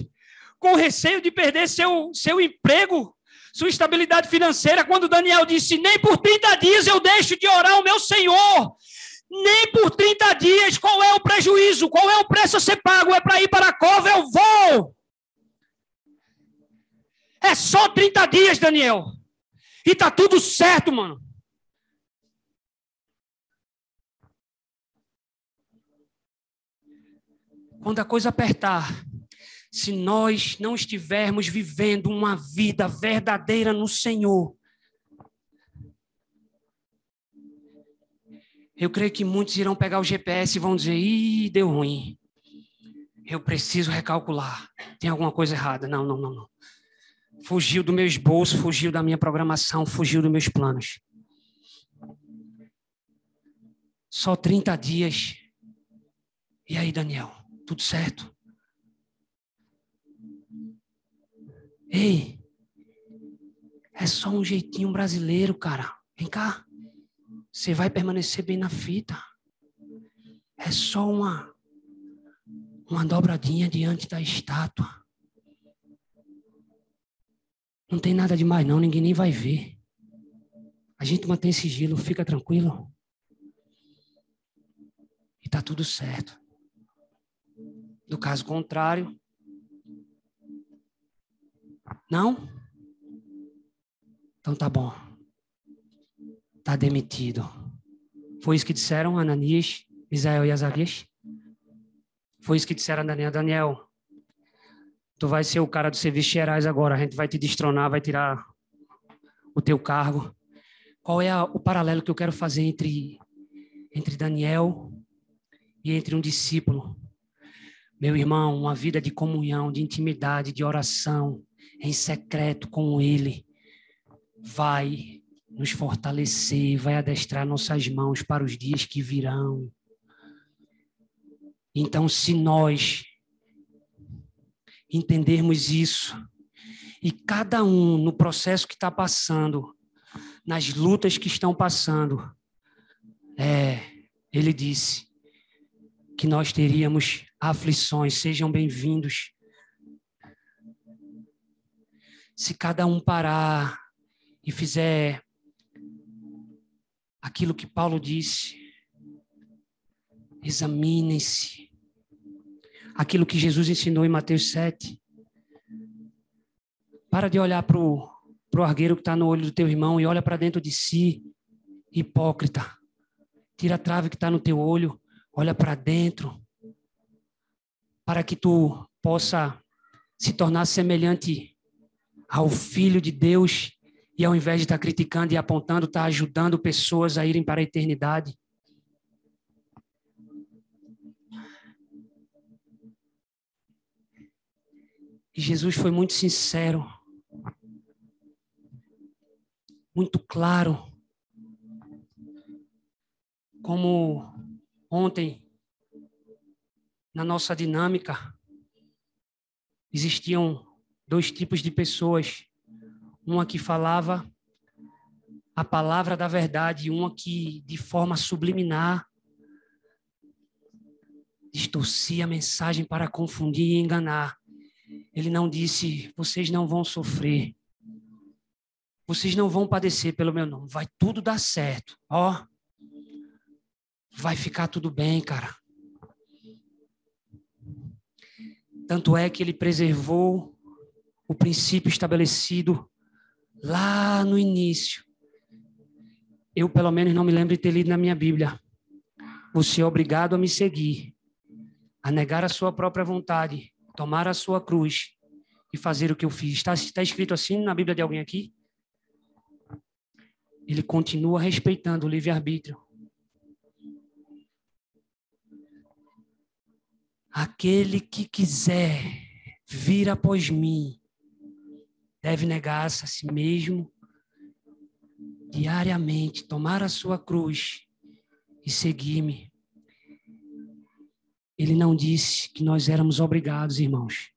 com receio de perder seu, seu emprego, sua estabilidade financeira, quando Daniel disse: Nem por 30 dias eu deixo de orar ao meu Senhor. Nem por 30 dias. Qual é o prejuízo? Qual é o preço a ser pago? É para ir para a cova? Eu vou. É só 30 dias, Daniel. E tá tudo certo, mano. Quando a coisa apertar, se nós não estivermos vivendo uma vida verdadeira no Senhor, eu creio que muitos irão pegar o GPS e vão dizer: ih, deu ruim. Eu preciso recalcular. Tem alguma coisa errada. Não, não, não, não. Fugiu do meu esboço, fugiu da minha programação, fugiu dos meus planos. Só 30 dias. E aí, Daniel? Tudo certo? Ei, é só um jeitinho brasileiro, cara. Vem cá. Você vai permanecer bem na fita. É só uma uma dobradinha diante da estátua. Não tem nada demais não, ninguém nem vai ver. A gente mantém sigilo, fica tranquilo. E tá tudo certo. Do caso contrário, não? Então tá bom. Tá demitido. Foi isso que disseram Ananias, Misael e Azarias? Foi isso que disseram Daniel. Daniel, tu vai ser o cara do serviço gerais agora. A gente vai te destronar, vai tirar o teu cargo. Qual é a, o paralelo que eu quero fazer entre, entre Daniel e entre um discípulo? Meu irmão, uma vida de comunhão, de intimidade, de oração, em secreto com Ele, vai nos fortalecer, vai adestrar nossas mãos para os dias que virão. Então, se nós entendermos isso, e cada um no processo que está passando, nas lutas que estão passando, é, ele disse que nós teríamos aflições, sejam bem-vindos se cada um parar e fizer aquilo que Paulo disse, examinem-se. Aquilo que Jesus ensinou em Mateus 7. Para de olhar para o argueiro que está no olho do teu irmão e olha para dentro de si, hipócrita. Tira a trave que está no teu olho, olha para dentro, para que tu possa se tornar semelhante ao Filho de Deus e ao invés de estar criticando e apontando, está ajudando pessoas a irem para a eternidade. E Jesus foi muito sincero, muito claro, como ontem, na nossa dinâmica, existiam dois tipos de pessoas. Uma que falava a palavra da verdade, e uma que, de forma subliminar, distorcia a mensagem para confundir e enganar. Ele não disse: vocês não vão sofrer, vocês não vão padecer pelo meu nome, vai tudo dar certo, ó, vai ficar tudo bem, cara. Tanto é que ele preservou o princípio estabelecido lá no início. Eu, pelo menos, não me lembro de ter lido na minha Bíblia. Você é obrigado a me seguir, a negar a sua própria vontade, tomar a sua cruz e fazer o que eu fiz. Está, está escrito assim na Bíblia de alguém aqui? ele continua respeitando o livre-arbítrio. Aquele que quiser vir após mim deve negar-se a si mesmo diariamente, tomar a sua cruz e seguir-me. Ele não disse que nós éramos obrigados, irmãos.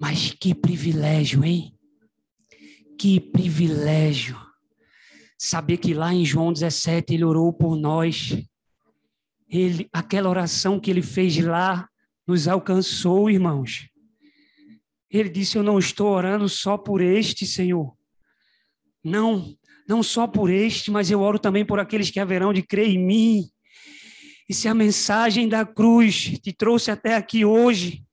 Mas que privilégio, hein? Que privilégio. Saber que lá em João 17 ele orou por nós. Ele, aquela oração que ele fez lá nos alcançou, irmãos. Ele disse: Eu não estou orando só por este, Senhor. Não, não só por este, mas eu oro também por aqueles que haverão de crer em mim. E se a mensagem da cruz te trouxe até aqui hoje,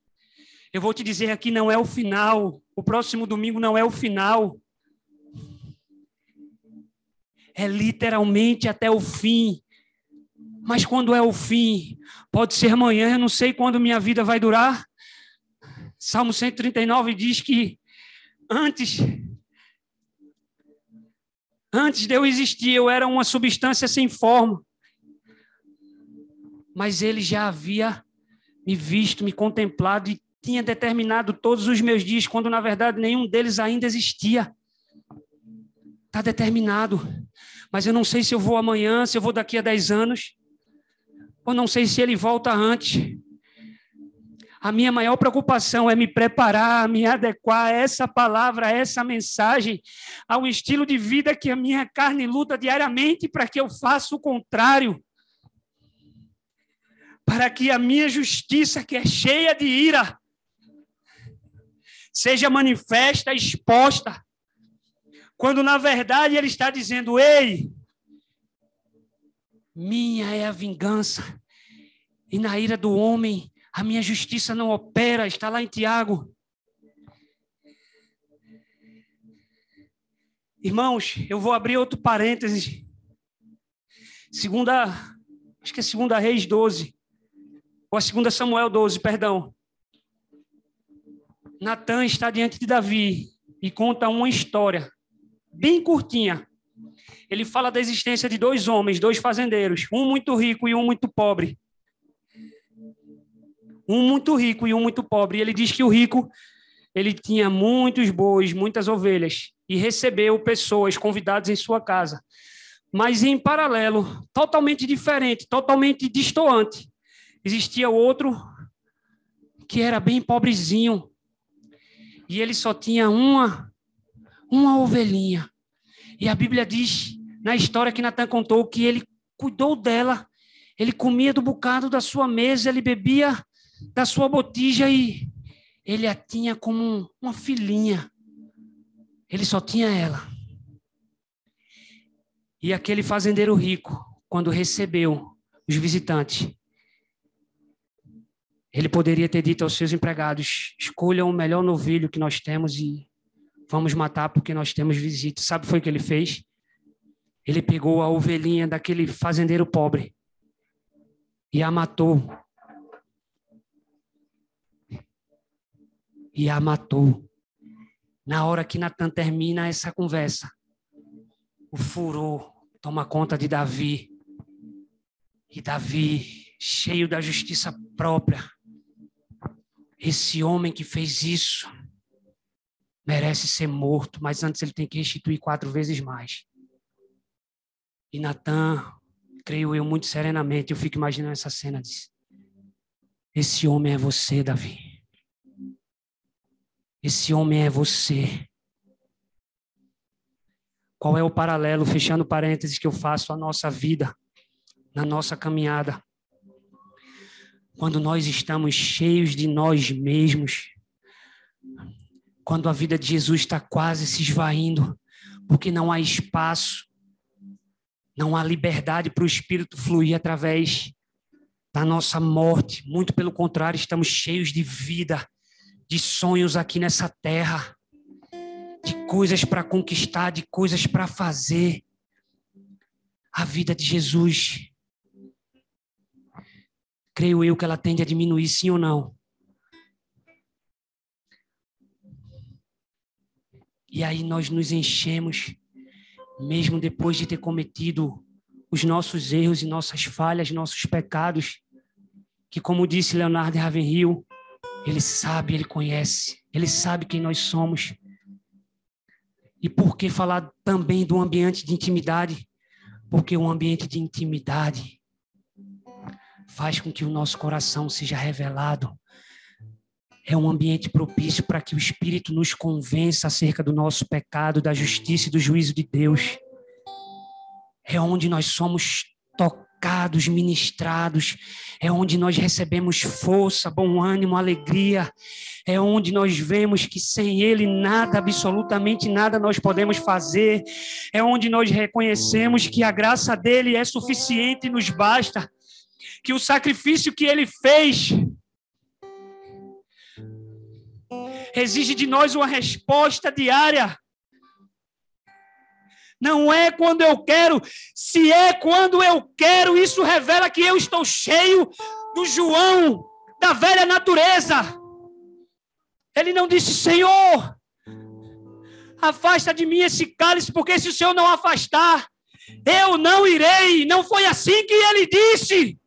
eu vou te dizer aqui não é o final. O próximo domingo não é o final. É literalmente até o fim. Mas quando é o fim? Pode ser amanhã, eu não sei quando minha vida vai durar. Salmo 139 diz que antes antes de eu existir, eu era uma substância sem forma mas ele já havia me visto, me contemplado e tinha determinado todos os meus dias, quando na verdade nenhum deles ainda existia. Está determinado. Mas eu não sei se eu vou amanhã, se eu vou daqui a 10 anos, ou não sei se ele volta antes. A minha maior preocupação é me preparar, me adequar a essa palavra, a essa mensagem, ao estilo de vida que a minha carne luta diariamente para que eu faça o contrário para que a minha justiça, que é cheia de ira, seja manifesta, exposta, quando na verdade ele está dizendo: Ei, minha é a vingança, e na ira do homem a minha justiça não opera, está lá em Tiago. Irmãos, eu vou abrir outro parênteses. Segunda, acho que é segunda Reis 12 ou a 2 Samuel 12, perdão. Natan está diante de Davi e conta uma história bem curtinha. Ele fala da existência de dois homens, dois fazendeiros, um muito rico e um muito pobre. Um muito rico e um muito pobre. E ele diz que o rico ele tinha muitos bois, muitas ovelhas e recebeu pessoas convidadas em sua casa. Mas em paralelo, totalmente diferente, totalmente distoante, Existia outro que era bem pobrezinho. E ele só tinha uma uma ovelhinha. E a Bíblia diz na história que Natan contou que ele cuidou dela. Ele comia do bocado da sua mesa, ele bebia da sua botija e ele a tinha como uma filhinha. Ele só tinha ela. E aquele fazendeiro rico, quando recebeu os visitantes, ele poderia ter dito aos seus empregados: escolham o melhor novilho que nós temos e vamos matar porque nós temos visita. Sabe o foi que ele fez? Ele pegou a ovelhinha daquele fazendeiro pobre e a matou. E a matou. Na hora que Natan termina essa conversa, o furor toma conta de Davi. E Davi, cheio da justiça própria, esse homem que fez isso merece ser morto, mas antes ele tem que restituir quatro vezes mais. E Natan, creio eu muito serenamente, eu fico imaginando essa cena. Diz, Esse homem é você, Davi. Esse homem é você. Qual é o paralelo, fechando parênteses, que eu faço à nossa vida, na nossa caminhada? quando nós estamos cheios de nós mesmos, quando a vida de Jesus está quase se esvaindo, porque não há espaço, não há liberdade para o Espírito fluir através da nossa morte. Muito pelo contrário, estamos cheios de vida, de sonhos aqui nessa terra, de coisas para conquistar, de coisas para fazer. A vida de Jesus creio eu que ela tende a diminuir, sim ou não? E aí nós nos enchemos mesmo depois de ter cometido os nossos erros e nossas falhas, nossos pecados, que como disse Leonardo Ravenhill, ele sabe, ele conhece, ele sabe quem nós somos. E por que falar também do ambiente de intimidade? Porque o ambiente de intimidade faz com que o nosso coração seja revelado. É um ambiente propício para que o Espírito nos convença acerca do nosso pecado, da justiça e do juízo de Deus. É onde nós somos tocados, ministrados, é onde nós recebemos força, bom ânimo, alegria, é onde nós vemos que sem Ele nada, absolutamente nada nós podemos fazer, é onde nós reconhecemos que a graça dele é suficiente e nos basta, que o sacrifício que Ele fez exige de nós uma resposta diária não é quando eu quero, se é quando eu quero, isso revela que eu estou cheio do João, da velha natureza. Ele não disse, Senhor, afasta de mim esse cálice, porque se o Senhor não afastar, eu não irei. Não foi assim que ele disse.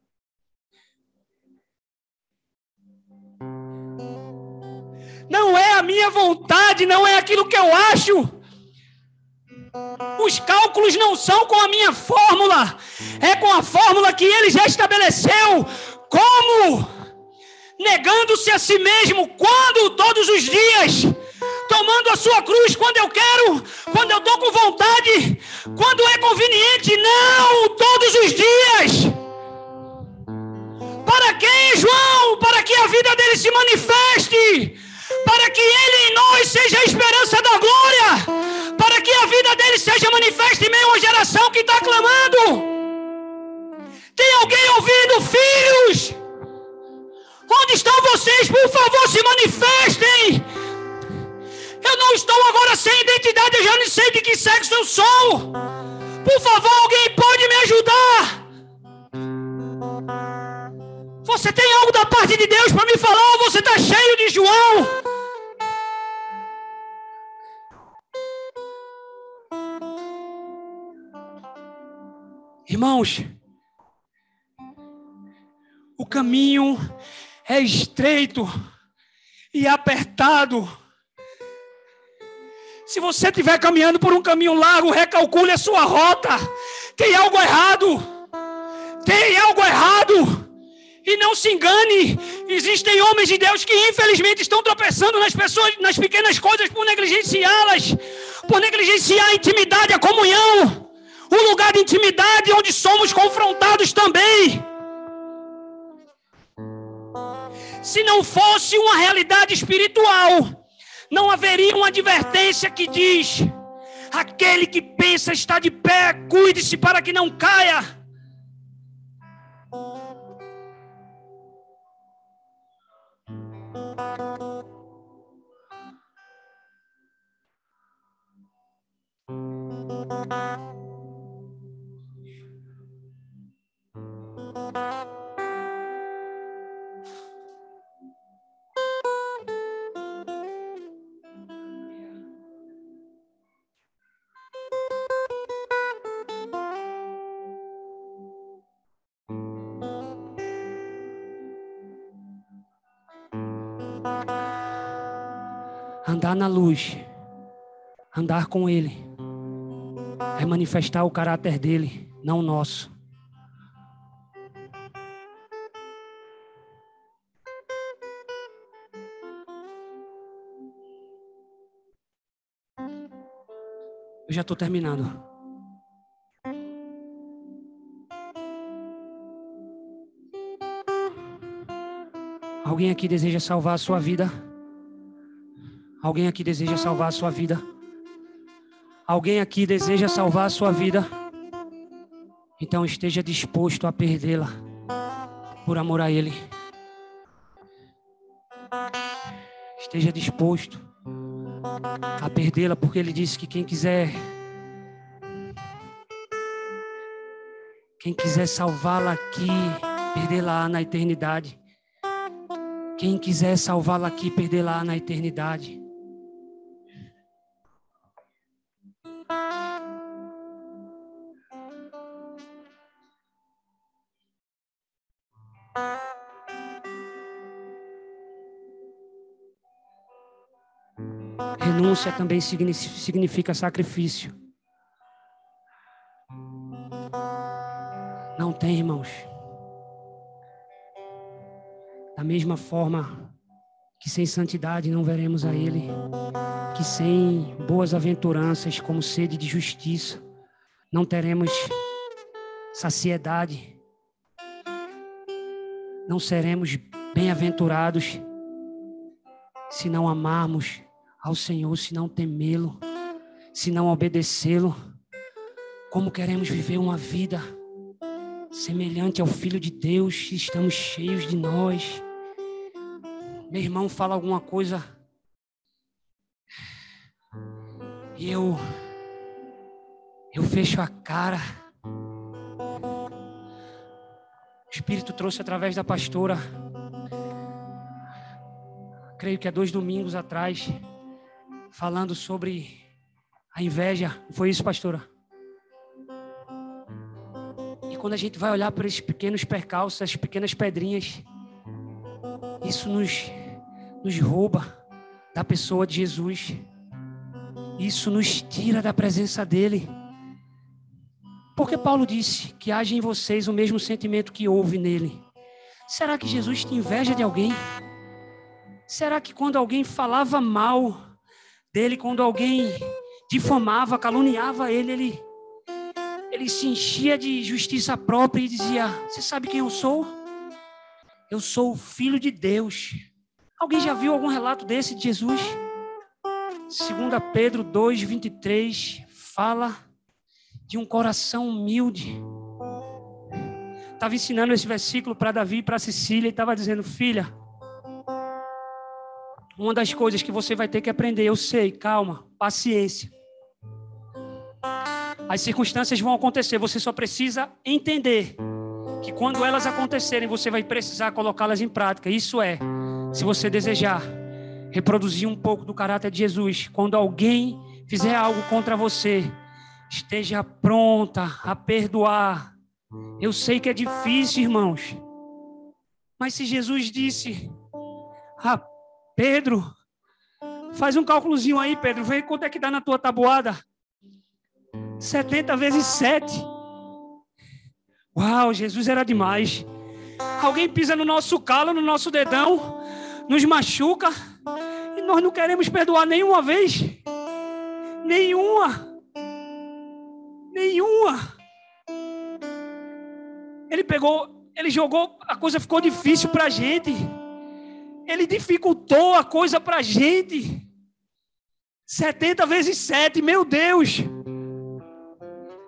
Não é a minha vontade, não é aquilo que eu acho. Os cálculos não são com a minha fórmula, é com a fórmula que ele já estabeleceu. Como? Negando-se a si mesmo, quando? Todos os dias. Tomando a sua cruz quando eu quero, quando eu estou com vontade, quando é conveniente. Não, todos os dias. Para quem, João? Para que a vida dele se manifeste para que Ele em nós seja a esperança da glória, para que a vida dele seja manifesta em meio a uma geração que está clamando. Tem alguém ouvindo, filhos? Onde estão vocês? Por favor, se manifestem. Eu não estou agora sem identidade, eu já não sei de que sexo eu sou. Por favor, alguém pode me ajudar? Você tem algo da parte de Deus para me falar ou você está cheio de João? Irmãos, o caminho é estreito e apertado. Se você estiver caminhando por um caminho largo, recalcule a sua rota. Tem algo errado. Tem algo errado. E não se engane, existem homens de Deus que infelizmente estão tropeçando nas pessoas, nas pequenas coisas por negligenciá-las, por negligenciar a intimidade, a comunhão um lugar de intimidade onde somos confrontados também. Se não fosse uma realidade espiritual, não haveria uma advertência que diz: aquele que pensa estar de pé, cuide-se para que não caia. Andar na luz, andar com Ele, é manifestar o caráter dele, não o nosso. Eu já estou terminando. Alguém aqui deseja salvar a sua vida? Alguém aqui deseja salvar a sua vida? Alguém aqui deseja salvar a sua vida? Então esteja disposto a perdê-la por amor a Ele. Esteja disposto a perdê-la, porque ele disse que quem quiser quem quiser salvá-la aqui, perdê-la na eternidade. Quem quiser salvá-la aqui, perdê-la na eternidade. Renúncia também significa sacrifício. Não tem, irmãos. Da mesma forma que sem santidade não veremos a Ele, que sem boas aventuranças como sede de justiça não teremos saciedade, não seremos bem-aventurados se não amarmos ao Senhor, se não temê-lo, se não obedecê-lo. Como queremos viver uma vida semelhante ao Filho de Deus, estamos cheios de nós. Meu irmão fala alguma coisa e eu eu fecho a cara. O Espírito trouxe através da pastora, creio que há dois domingos atrás, falando sobre a inveja. Foi isso, pastora? E quando a gente vai olhar para esses pequenos percalços, essas pequenas pedrinhas, isso nos, nos rouba da pessoa de Jesus. Isso nos tira da presença dele. Porque Paulo disse que age em vocês o mesmo sentimento que houve nele. Será que Jesus tem inveja de alguém? Será que quando alguém falava mal dele quando alguém difamava, caluniava ele, ele, ele se enchia de justiça própria e dizia: Você sabe quem eu sou? Eu sou o filho de Deus. Alguém já viu algum relato desse de Jesus? 2 Pedro 2, 23 fala de um coração humilde. Estava ensinando esse versículo para Davi e para Cecília e estava dizendo: Filha, uma das coisas que você vai ter que aprender, eu sei, calma, paciência. As circunstâncias vão acontecer, você só precisa entender que quando elas acontecerem, você vai precisar colocá-las em prática. Isso é, se você desejar reproduzir um pouco do caráter de Jesus, quando alguém fizer algo contra você, esteja pronta a perdoar. Eu sei que é difícil, irmãos. Mas se Jesus disse, Pedro, faz um cálculozinho aí, Pedro. Vê quanto é que dá na tua tabuada. 70 vezes 7. Uau, Jesus era demais. Alguém pisa no nosso calo, no nosso dedão, nos machuca, e nós não queremos perdoar nenhuma vez. Nenhuma. Nenhuma. Ele pegou, ele jogou, a coisa ficou difícil para a gente. Ele dificultou a coisa para a gente. 70 vezes 7, meu Deus.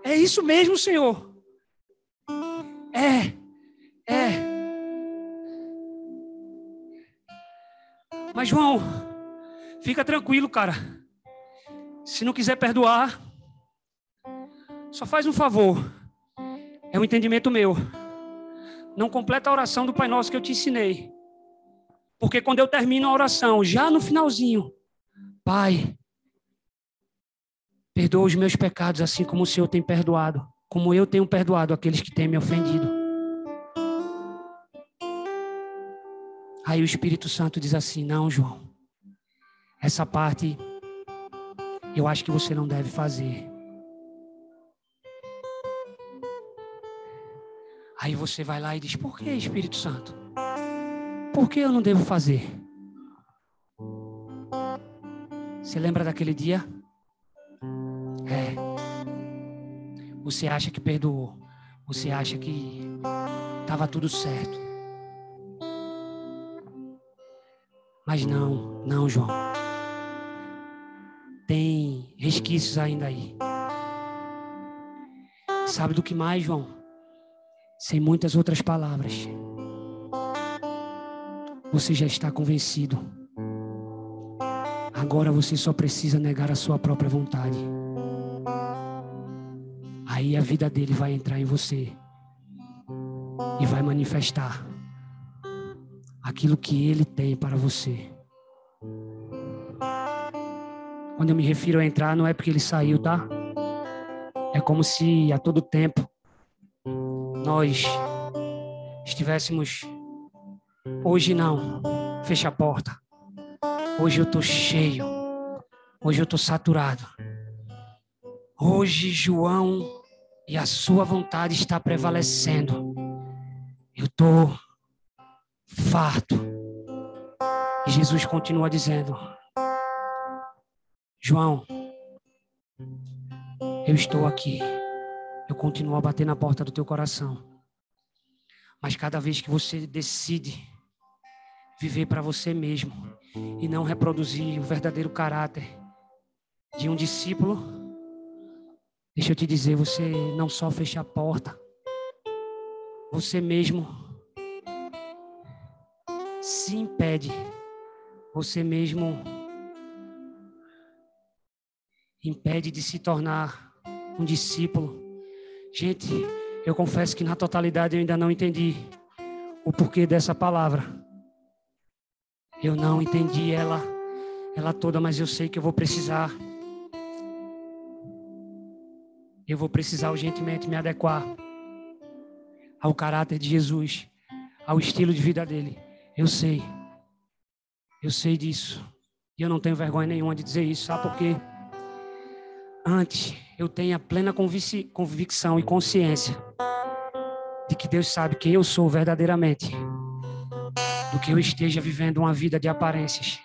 É isso mesmo, Senhor. É, é. Mas, João, fica tranquilo, cara. Se não quiser perdoar, só faz um favor. É um entendimento meu. Não completa a oração do Pai Nosso que eu te ensinei. Porque quando eu termino a oração, já no finalzinho, Pai, perdoa os meus pecados assim como o Senhor tem perdoado, como eu tenho perdoado aqueles que têm me ofendido. Aí o Espírito Santo diz assim: Não, João, essa parte eu acho que você não deve fazer. Aí você vai lá e diz: Por que, Espírito Santo? Por que eu não devo fazer? Você lembra daquele dia? É. Você acha que perdoou. Você acha que estava tudo certo. Mas não, não, João. Tem resquícios ainda aí. Sabe do que mais, João? Sem muitas outras palavras você já está convencido. Agora você só precisa negar a sua própria vontade. Aí a vida dele vai entrar em você e vai manifestar aquilo que ele tem para você. Quando eu me refiro a entrar, não é porque ele saiu, tá? É como se a todo tempo nós estivéssemos hoje não, fecha a porta. Hoje eu tô cheio. Hoje eu tô saturado. Hoje João e a sua vontade está prevalecendo. Eu tô farto. E Jesus continua dizendo: João, eu estou aqui. Eu continuo a bater na porta do teu coração. Mas cada vez que você decide viver para você mesmo e não reproduzir o verdadeiro caráter de um discípulo, deixa eu te dizer, você não só fecha a porta, você mesmo se impede, você mesmo impede de se tornar um discípulo. Gente, eu confesso que na totalidade eu ainda não entendi o porquê dessa palavra. Eu não entendi ela, ela toda, mas eu sei que eu vou precisar. Eu vou precisar urgentemente me adequar ao caráter de Jesus, ao estilo de vida dele. Eu sei. Eu sei disso. E eu não tenho vergonha nenhuma de dizer isso, sabe por quê? Antes eu tenha plena convicção e consciência de que Deus sabe quem eu sou verdadeiramente, do que eu esteja vivendo uma vida de aparências.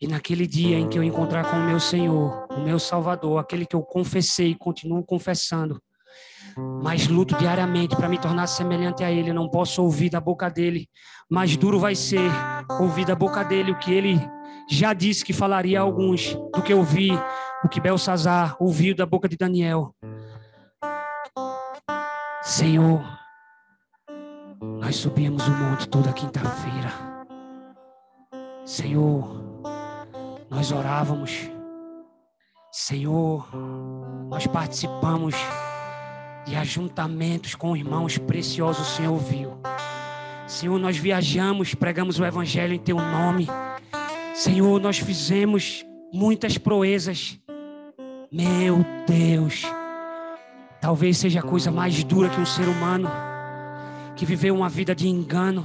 E naquele dia em que eu encontrar com o meu Senhor, o meu Salvador, aquele que eu confessei e continuo confessando, mas luto diariamente para me tornar semelhante a Ele, não posso ouvir da boca dele, mais duro vai ser ouvir da boca dele o que ele já disse que falaria a alguns, do que eu vi o que Belsazar ouviu da boca de Daniel. Senhor, nós subimos o monte toda quinta-feira. Senhor, nós orávamos. Senhor, nós participamos de ajuntamentos com irmãos preciosos, o Senhor viu. Senhor, nós viajamos, pregamos o Evangelho em Teu nome. Senhor, nós fizemos muitas proezas. Meu Deus, talvez seja a coisa mais dura que um ser humano que viveu uma vida de engano,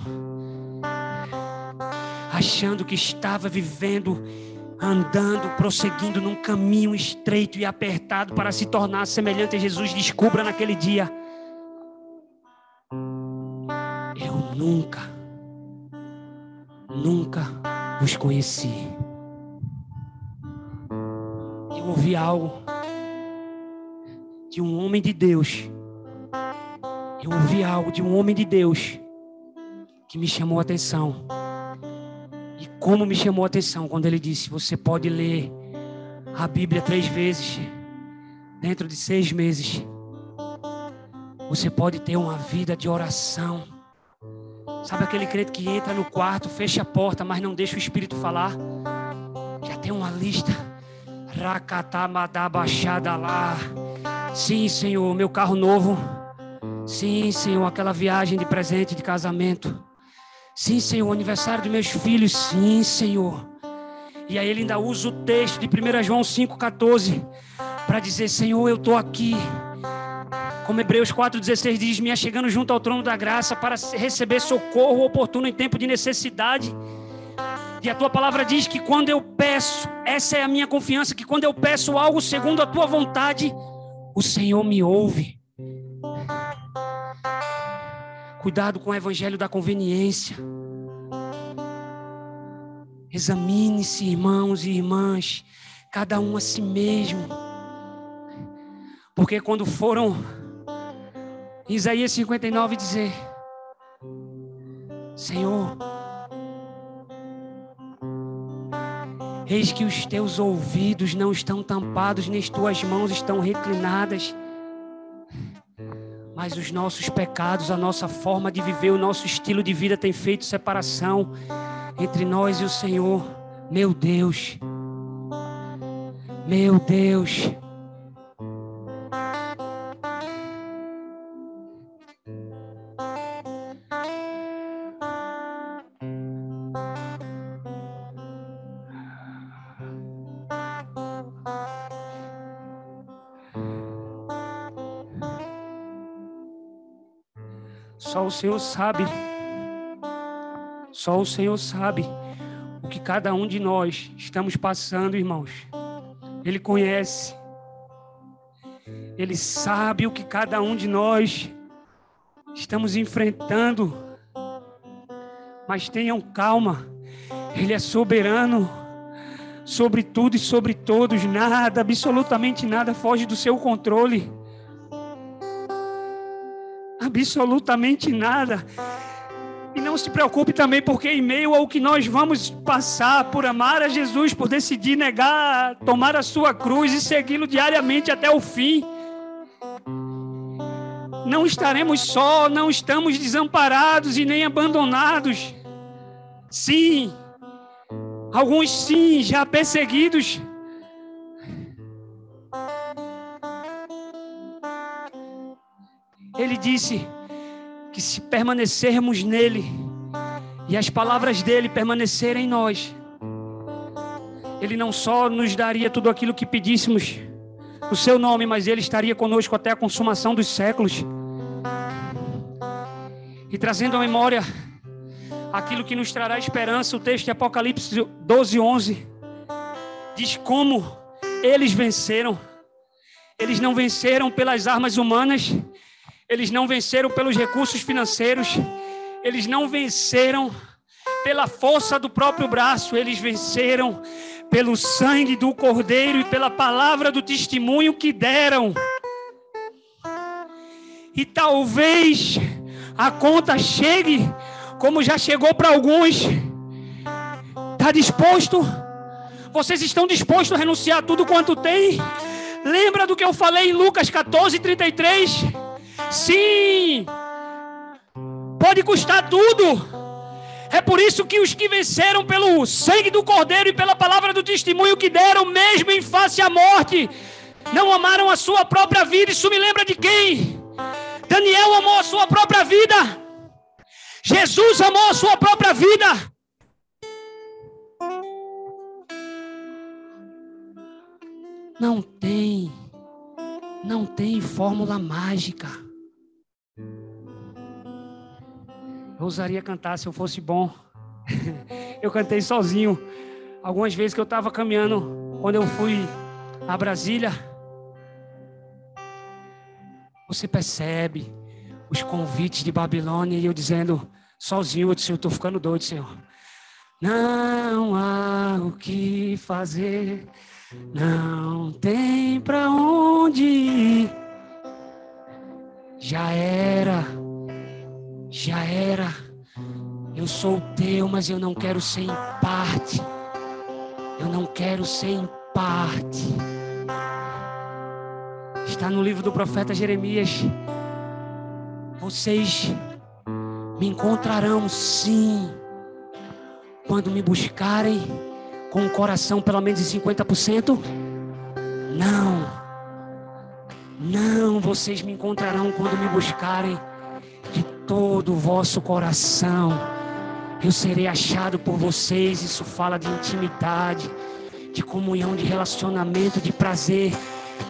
achando que estava vivendo, andando, prosseguindo num caminho estreito e apertado para se tornar semelhante a Jesus. Descubra naquele dia: eu nunca, nunca vos conheci ouvi algo de um homem de Deus. Eu ouvi algo de um homem de Deus que me chamou a atenção. E como me chamou a atenção quando ele disse: Você pode ler a Bíblia três vezes dentro de seis meses. Você pode ter uma vida de oração. Sabe aquele crente que entra no quarto, fecha a porta, mas não deixa o Espírito falar? Já tem uma lista baixada lá. Sim, Senhor, meu carro novo. Sim, Senhor, aquela viagem de presente de casamento. Sim, Senhor, aniversário dos meus filhos. Sim, Senhor. E aí ele ainda usa o texto de 1 João 5,14 para dizer: Senhor, eu estou aqui. Como Hebreus 4,16 diz: Me chegando junto ao trono da graça para receber socorro oportuno em tempo de necessidade. E a tua palavra diz que quando eu peço, essa é a minha confiança, que quando eu peço algo segundo a tua vontade, o Senhor me ouve. Cuidado com o evangelho da conveniência. Examine-se, irmãos e irmãs, cada um a si mesmo. Porque quando foram, Isaías 59 dizer: Senhor, Eis que os teus ouvidos não estão tampados, nem as tuas mãos estão reclinadas. Mas os nossos pecados, a nossa forma de viver, o nosso estilo de vida tem feito separação entre nós e o Senhor. Meu Deus. Meu Deus. Só o Senhor sabe. Só o Senhor sabe o que cada um de nós estamos passando, irmãos. Ele conhece. Ele sabe o que cada um de nós estamos enfrentando. Mas tenham calma. Ele é soberano sobre tudo e sobre todos. Nada, absolutamente nada foge do seu controle. Absolutamente nada. E não se preocupe também, porque em meio ao que nós vamos passar por amar a Jesus, por decidir negar, tomar a sua cruz e segui-lo diariamente até o fim, não estaremos só, não estamos desamparados e nem abandonados. Sim, alguns sim, já perseguidos. Ele disse: que se permanecermos nele e as palavras dele permanecerem em nós, ele não só nos daria tudo aquilo que pedíssemos no seu nome, mas ele estaria conosco até a consumação dos séculos. E trazendo à memória aquilo que nos trará esperança, o texto de Apocalipse 12, 11 diz como eles venceram. Eles não venceram pelas armas humanas, eles não venceram pelos recursos financeiros, eles não venceram pela força do próprio braço, eles venceram pelo sangue do Cordeiro e pela palavra do testemunho que deram. E talvez a conta chegue, como já chegou para alguns. Está disposto? Vocês estão dispostos a renunciar tudo quanto tem? Lembra do que eu falei em Lucas 14, 33? Sim, pode custar tudo. É por isso que os que venceram pelo sangue do Cordeiro e pela palavra do testemunho que deram, mesmo em face à morte, não amaram a sua própria vida. Isso me lembra de quem? Daniel amou a sua própria vida. Jesus amou a sua própria vida. Não tem, não tem fórmula mágica. Eu ousaria cantar se eu fosse bom. eu cantei sozinho. Algumas vezes que eu estava caminhando, quando eu fui a Brasília, você percebe os convites de Babilônia e eu dizendo sozinho, eu disse, eu estou ficando doido, Senhor. Não há o que fazer, não tem para onde ir. Já era já era. Eu sou teu, mas eu não quero ser em parte. Eu não quero ser em parte. Está no livro do profeta Jeremias. Vocês me encontrarão sim quando me buscarem com o coração pelo menos em 50%? Não. Não, vocês me encontrarão quando me buscarem todo o vosso coração. Eu serei achado por vocês. Isso fala de intimidade, de comunhão, de relacionamento, de prazer.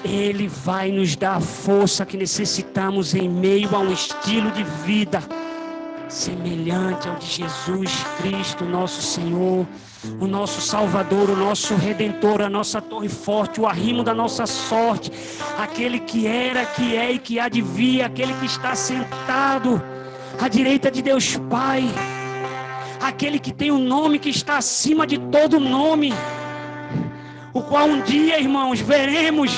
Ele vai nos dar a força que necessitamos em meio a um estilo de vida semelhante ao de Jesus Cristo, nosso Senhor, o nosso Salvador, o nosso Redentor, a nossa torre forte, o arrimo da nossa sorte, aquele que era, que é e que há de vir, aquele que está sentado à direita de Deus Pai, aquele que tem o um nome que está acima de todo nome, o qual um dia, irmãos, veremos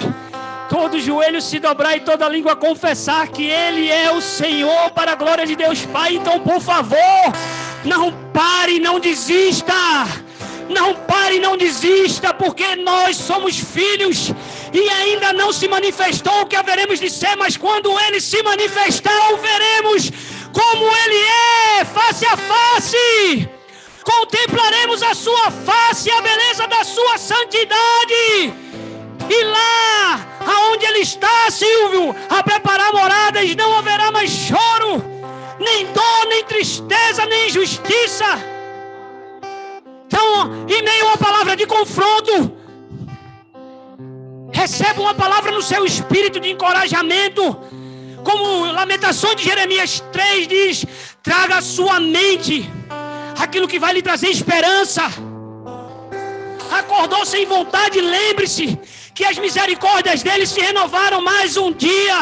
todo joelho se dobrar e toda língua confessar que Ele é o Senhor para a glória de Deus Pai. Então, por favor, não pare, não desista. Não pare, não desista, porque nós somos filhos e ainda não se manifestou o que haveremos de ser, mas quando Ele se manifestar, o veremos como Ele é, face a face. Contemplaremos a Sua face, a beleza da Sua santidade. E lá, aonde Ele está, Silvio, a preparar moradas, não haverá mais choro, nem dor, nem tristeza, nem injustiça. Então, em meio a uma palavra de confronto, receba uma palavra no seu espírito de encorajamento Como Lamentações de Jeremias 3 diz: traga à sua mente aquilo que vai lhe trazer esperança. Acordou sem vontade, lembre-se que as misericórdias dele se renovaram mais um dia,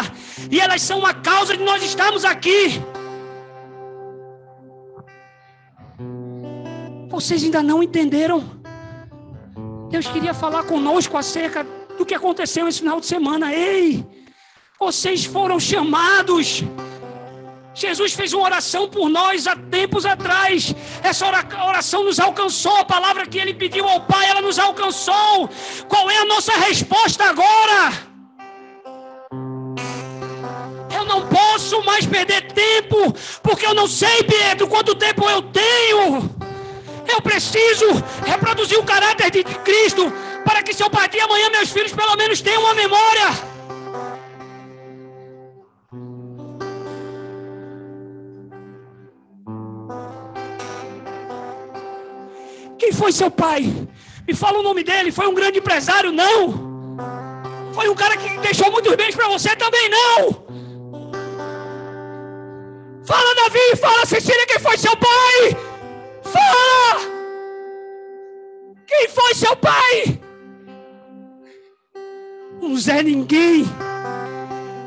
e elas são a causa de nós estarmos aqui. Vocês ainda não entenderam? Deus queria falar conosco acerca do que aconteceu esse final de semana. Ei, vocês foram chamados. Jesus fez uma oração por nós há tempos atrás. Essa oração nos alcançou. A palavra que ele pediu ao Pai, ela nos alcançou. Qual é a nossa resposta agora? Eu não posso mais perder tempo, porque eu não sei, Pedro, quanto tempo eu tenho. Eu preciso reproduzir o caráter de Cristo para que se eu partir amanhã meus filhos pelo menos tenham uma memória. Quem foi seu pai? Me fala o nome dele. Foi um grande empresário? Não. Foi um cara que deixou muitos bens para você também? Não. Fala, Davi. Fala, Cecília, quem foi seu pai? Fala! Quem foi seu pai? Um Zé Ninguém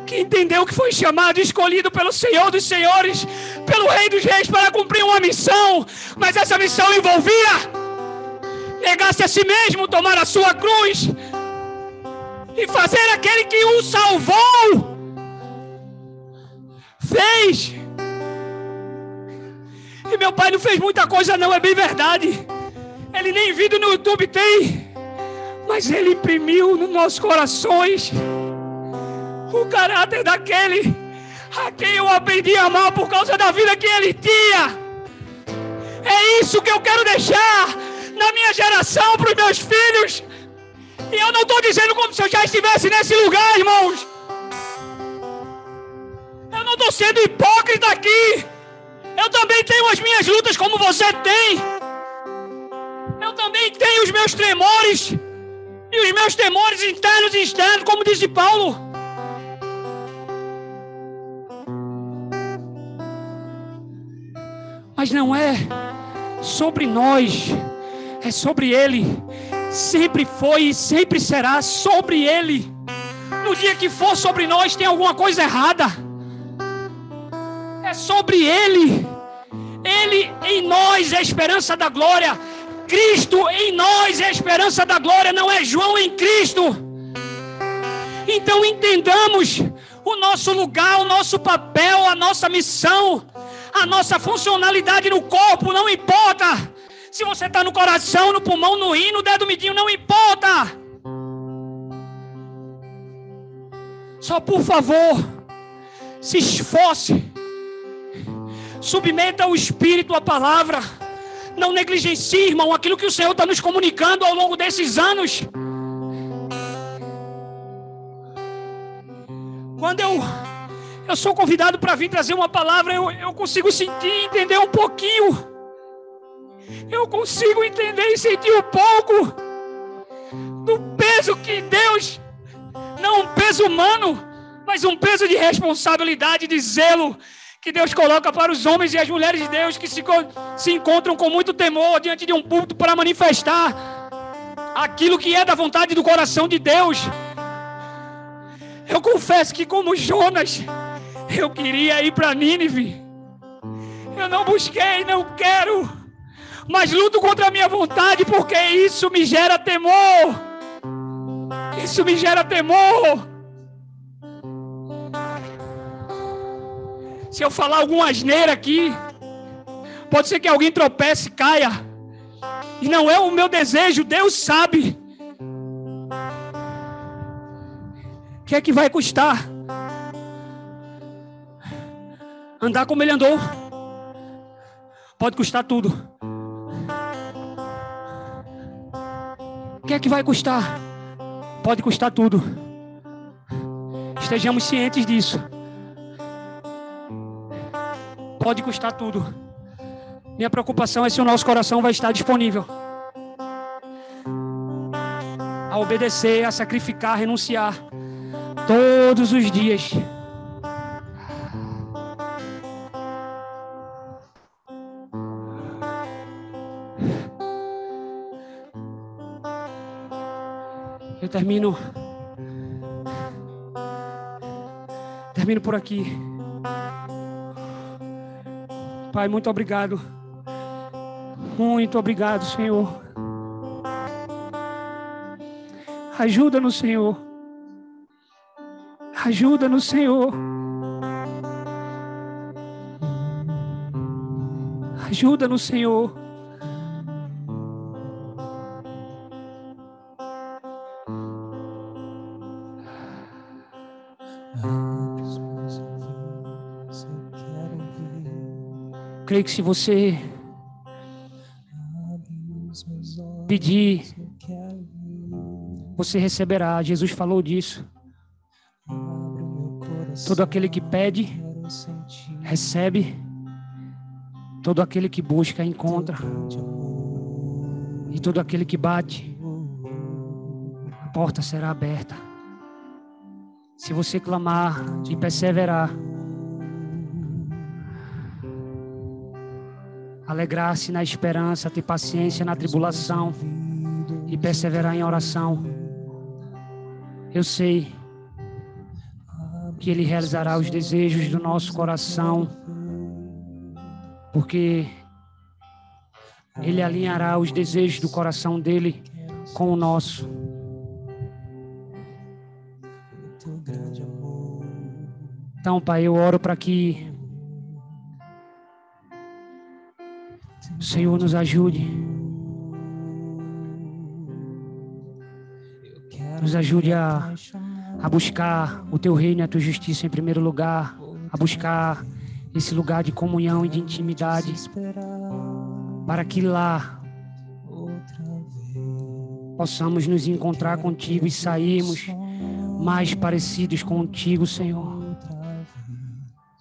que entendeu que foi chamado e escolhido pelo Senhor dos Senhores, pelo Rei dos Reis, para cumprir uma missão, mas essa missão envolvia negar-se a si mesmo, tomar a sua cruz e fazer aquele que o salvou. Fez e meu pai não fez muita coisa, não, é bem verdade. Ele nem vídeo no YouTube tem. Mas ele imprimiu nos nossos corações o caráter daquele a quem eu aprendi a amar por causa da vida que ele tinha. É isso que eu quero deixar na minha geração para os meus filhos. E eu não estou dizendo como se eu já estivesse nesse lugar, irmãos. Eu não estou sendo hipócrita aqui. Eu também tenho as minhas lutas como você tem. Eu também tenho os meus tremores. E os meus temores internos e externos, como disse Paulo. Mas não é sobre nós, é sobre Ele. Sempre foi e sempre será sobre Ele. No dia que for sobre nós, tem alguma coisa errada é sobre Ele. Ele em nós é a esperança da glória. Cristo em nós é a esperança da glória, não é João em Cristo. Então entendamos o nosso lugar, o nosso papel, a nossa missão, a nossa funcionalidade no corpo, não importa. Se você está no coração, no pulmão, no rim, no dedo midinho, não importa. Só por favor, se esforce Submeta o Espírito à palavra. Não negligencie, irmão, aquilo que o Senhor está nos comunicando ao longo desses anos. Quando eu, eu sou convidado para vir trazer uma palavra, eu, eu consigo sentir, entender um pouquinho. Eu consigo entender e sentir um pouco do peso que Deus, não um peso humano, mas um peso de responsabilidade, de zelo, que Deus coloca para os homens e as mulheres de Deus que se, se encontram com muito temor diante de um púlpito para manifestar aquilo que é da vontade do coração de Deus. Eu confesso que, como Jonas, eu queria ir para Nínive. Eu não busquei, não quero, mas luto contra a minha vontade porque isso me gera temor. Isso me gera temor. Se eu falar alguma asneira aqui, pode ser que alguém tropece caia. E não é o meu desejo, Deus sabe. O que é que vai custar? Andar como ele andou. Pode custar tudo. Que é que vai custar? Pode custar tudo. Estejamos cientes disso. Pode custar tudo. Minha preocupação é se o nosso coração vai estar disponível a obedecer, a sacrificar, a renunciar todos os dias. Termino. Termino por aqui. Pai, muito obrigado. Muito obrigado, Senhor. Ajuda-nos, Senhor. Ajuda-nos, Senhor. Ajuda-nos, Senhor. Creio que se você pedir, você receberá. Jesus falou disso. Todo aquele que pede, recebe. Todo aquele que busca, encontra. E todo aquele que bate, a porta será aberta. Se você clamar e perseverar, alegrar-se na esperança, ter paciência na tribulação e perseverar em oração, eu sei que Ele realizará os desejos do nosso coração, porque Ele alinhará os desejos do coração dele com o nosso. Então, Pai, eu oro para que o Senhor nos ajude, nos ajude a, a buscar o Teu reino e a Tua justiça em primeiro lugar, a buscar esse lugar de comunhão e de intimidade, para que lá possamos nos encontrar contigo e sairmos mais parecidos contigo, Senhor.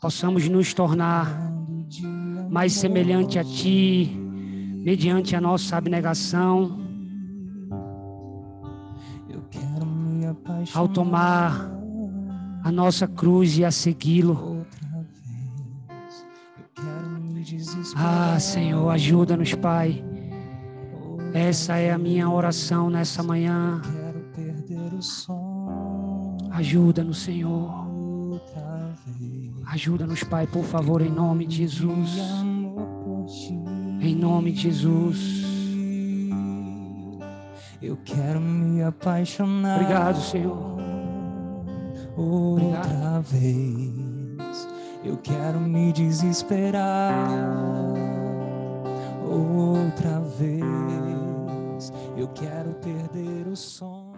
Possamos nos tornar mais semelhante a Ti, mediante a nossa abnegação, ao tomar a nossa cruz e a segui-lo. Ah, Senhor, ajuda-nos, Pai. Essa é a minha oração nessa manhã. Ajuda-nos, Senhor. Ajuda-nos, Pai, por favor, em nome de Jesus. Em nome de Jesus. Eu quero me apaixonar. Obrigado, Senhor. Outra vez. Eu quero me desesperar. Outra vez. Eu quero perder o som.